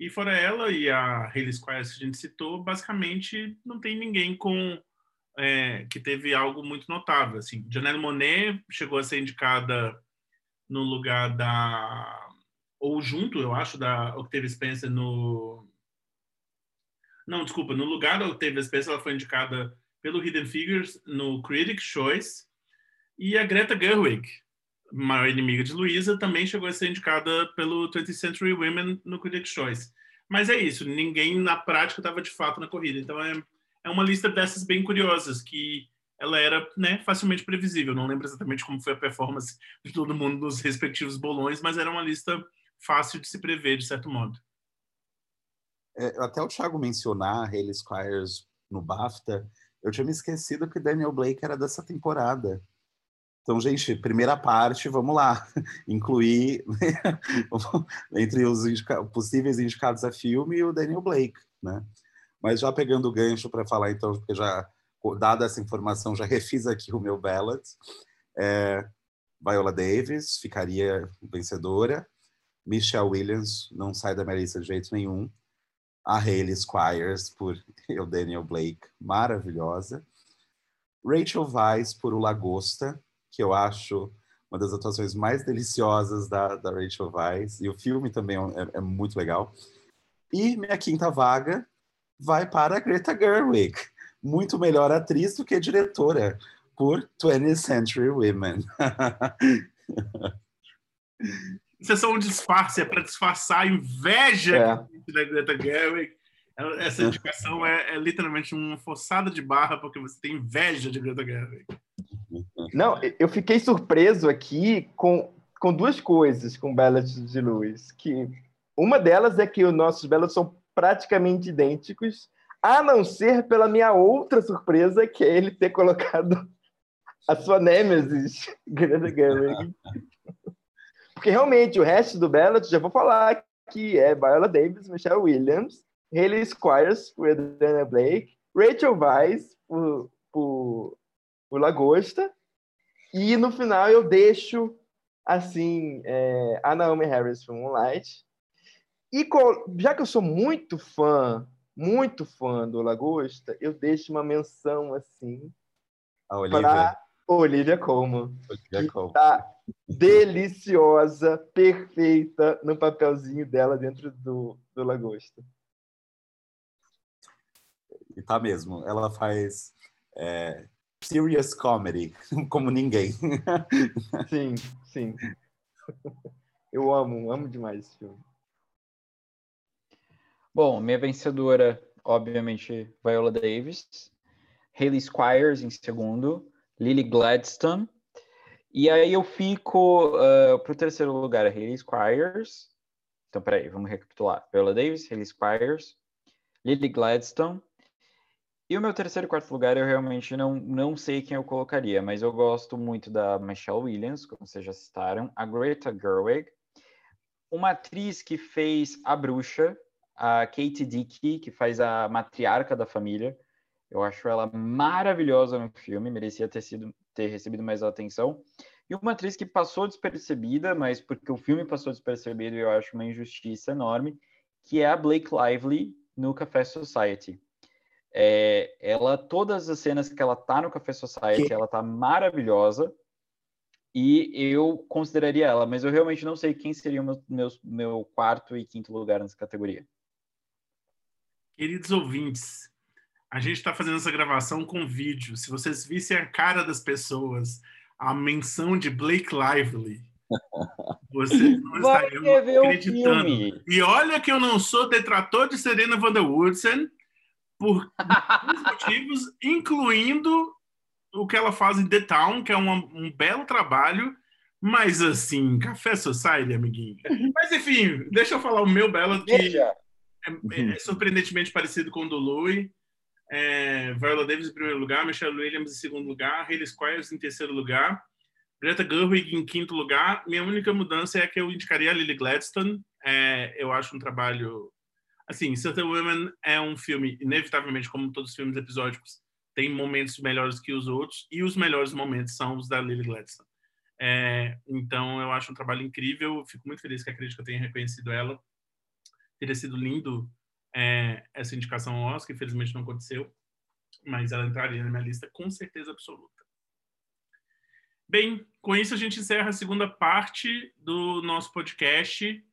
E fora ela e a Hayley Squires que a gente citou, basicamente não tem ninguém com é, que teve algo muito notável. Assim, Janelle Monet chegou a ser indicada no lugar da ou junto, eu acho, da Octavia Spencer no não, desculpa, no lugar da Octavia Spencer ela foi indicada pelo Hidden Figures no Critics' Choice e a Greta Gerwig, maior inimiga de Luísa, também chegou a ser indicada pelo 20th Century Women no Critics' Choice. Mas é isso, ninguém na prática estava de fato na corrida. Então é, é uma lista dessas bem curiosas, que ela era né, facilmente previsível. Não lembro exatamente como foi a performance de todo mundo nos respectivos bolões, mas era uma lista fácil de se prever, de certo modo. É, até o Thiago mencionar Hayley Squires no BAFTA, eu tinha me esquecido que Daniel Blake era dessa temporada. Então, gente, primeira parte, vamos lá, [LAUGHS] incluir [LAUGHS] entre os indica possíveis indicados a filme o Daniel Blake, né? Mas já pegando o gancho para falar, então, porque já, dada essa informação, já refiz aqui o meu ballot. É, Viola Davis ficaria vencedora. Michelle Williams não sai da minha lista de jeito nenhum. A Hayley Squires por [LAUGHS] o Daniel Blake, maravilhosa. Rachel Weisz por O Lagosta, que eu acho uma das atuações mais deliciosas da, da Rachel Weisz, e o filme também é, é, muito legal. E minha quinta vaga vai para Greta Gerwig, muito melhor atriz do que diretora, por 20th Century Women. [LAUGHS] Isso é só um disfarce, é para disfarçar a inveja é. da Greta Gerwig. Essa indicação é, é, literalmente uma forçada de barra porque você tem inveja de Greta Gerwig. Não, eu fiquei surpreso aqui com, com duas coisas com Ballad de Luz. Que uma delas é que os nossos ballads são praticamente idênticos, a não ser pela minha outra surpresa, que é ele ter colocado a sua Nemesis, [LAUGHS] Greta Gerwig. [LAUGHS] Porque realmente o resto do ballad, já vou falar que é Viola Davis, Michelle Williams, Hayley Squires, por Adriana Blake, Rachel Weisz, por, por, por Lagosta, e no final eu deixo assim é, a Naomi Harris para Moonlight. E já que eu sou muito fã, muito fã do Lagosta, eu deixo uma menção assim para Olivia Colman. Olivia Colman. Tá deliciosa, perfeita no papelzinho dela dentro do, do Lagosta. E tá mesmo. Ela faz é, serious comedy, [LAUGHS] como ninguém. [LAUGHS] Sim, sim. Eu amo, amo demais esse filme. Bom, minha vencedora, obviamente, Viola Davis. Hayley Squires em segundo. Lily Gladstone. E aí eu fico uh, para o terceiro lugar, Hayley Squires. Então, peraí, vamos recapitular. Viola Davis, Haley Squires, Lily Gladstone. E o meu terceiro e quarto lugar eu realmente não, não sei quem eu colocaria, mas eu gosto muito da Michelle Williams, como vocês já citaram, a Greta Gerwig, uma atriz que fez A Bruxa, a Kate Dickey, que faz a matriarca da família. Eu acho ela maravilhosa no filme, merecia ter, sido, ter recebido mais atenção. E uma atriz que passou despercebida, mas porque o filme passou despercebido, eu acho uma injustiça enorme, que é a Blake Lively no Café Society. É, ela, todas as cenas que ela tá no Café Society, ela tá maravilhosa e eu consideraria ela, mas eu realmente não sei quem seria o meu, meu, meu quarto e quinto lugar nessa categoria. Queridos ouvintes, a gente está fazendo essa gravação com vídeo. Se vocês vissem a cara das pessoas, a menção de Blake Lively, [LAUGHS] vocês não estariam acreditando. filme. E olha que eu não sou detrator de Serena Van der Woodsen por muitos [LAUGHS] motivos, incluindo o que ela faz em The Town, que é uma- um belo trabalho, mas assim, Café Society, amiguinho. Mas enfim, deixa eu falar o meu belo que Veja, é, é surpreendentemente parecido com o do Louis. É, Viola Davis em primeiro lugar, Michelle Williams em segundo lugar, Hayley Squires em terceiro lugar, Greta Gerwig em quinto lugar. Minha única mudança é que eu indicaria a Lily Gladstone. É, eu acho um trabalho... Assim, Certain Women é um filme, inevitavelmente, como todos os filmes episódicos, tem momentos melhores que os outros, e os melhores momentos são os da Lily Gladstone. É, então, eu acho um trabalho incrível. Fico muito feliz que a crítica tenha reconhecido ela. Teria sido lindo é, essa indicação ao Oscar, infelizmente não aconteceu, mas ela entraria na minha lista com certeza absoluta. Bem, com isso a gente encerra a segunda parte do nosso podcast.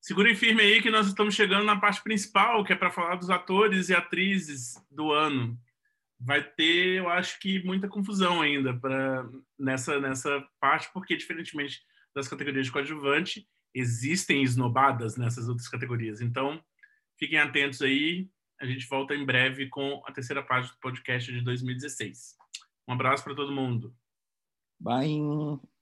Segurem firme aí que nós estamos chegando na parte principal, que é para falar dos atores e atrizes do ano. Vai ter, eu acho que, muita confusão ainda pra, nessa, nessa parte, porque, diferentemente das categorias de coadjuvante, existem esnobadas nessas outras categorias. Então, fiquem atentos aí. A gente volta em breve com a terceira parte do podcast de 2016. Um abraço para todo mundo. Bye.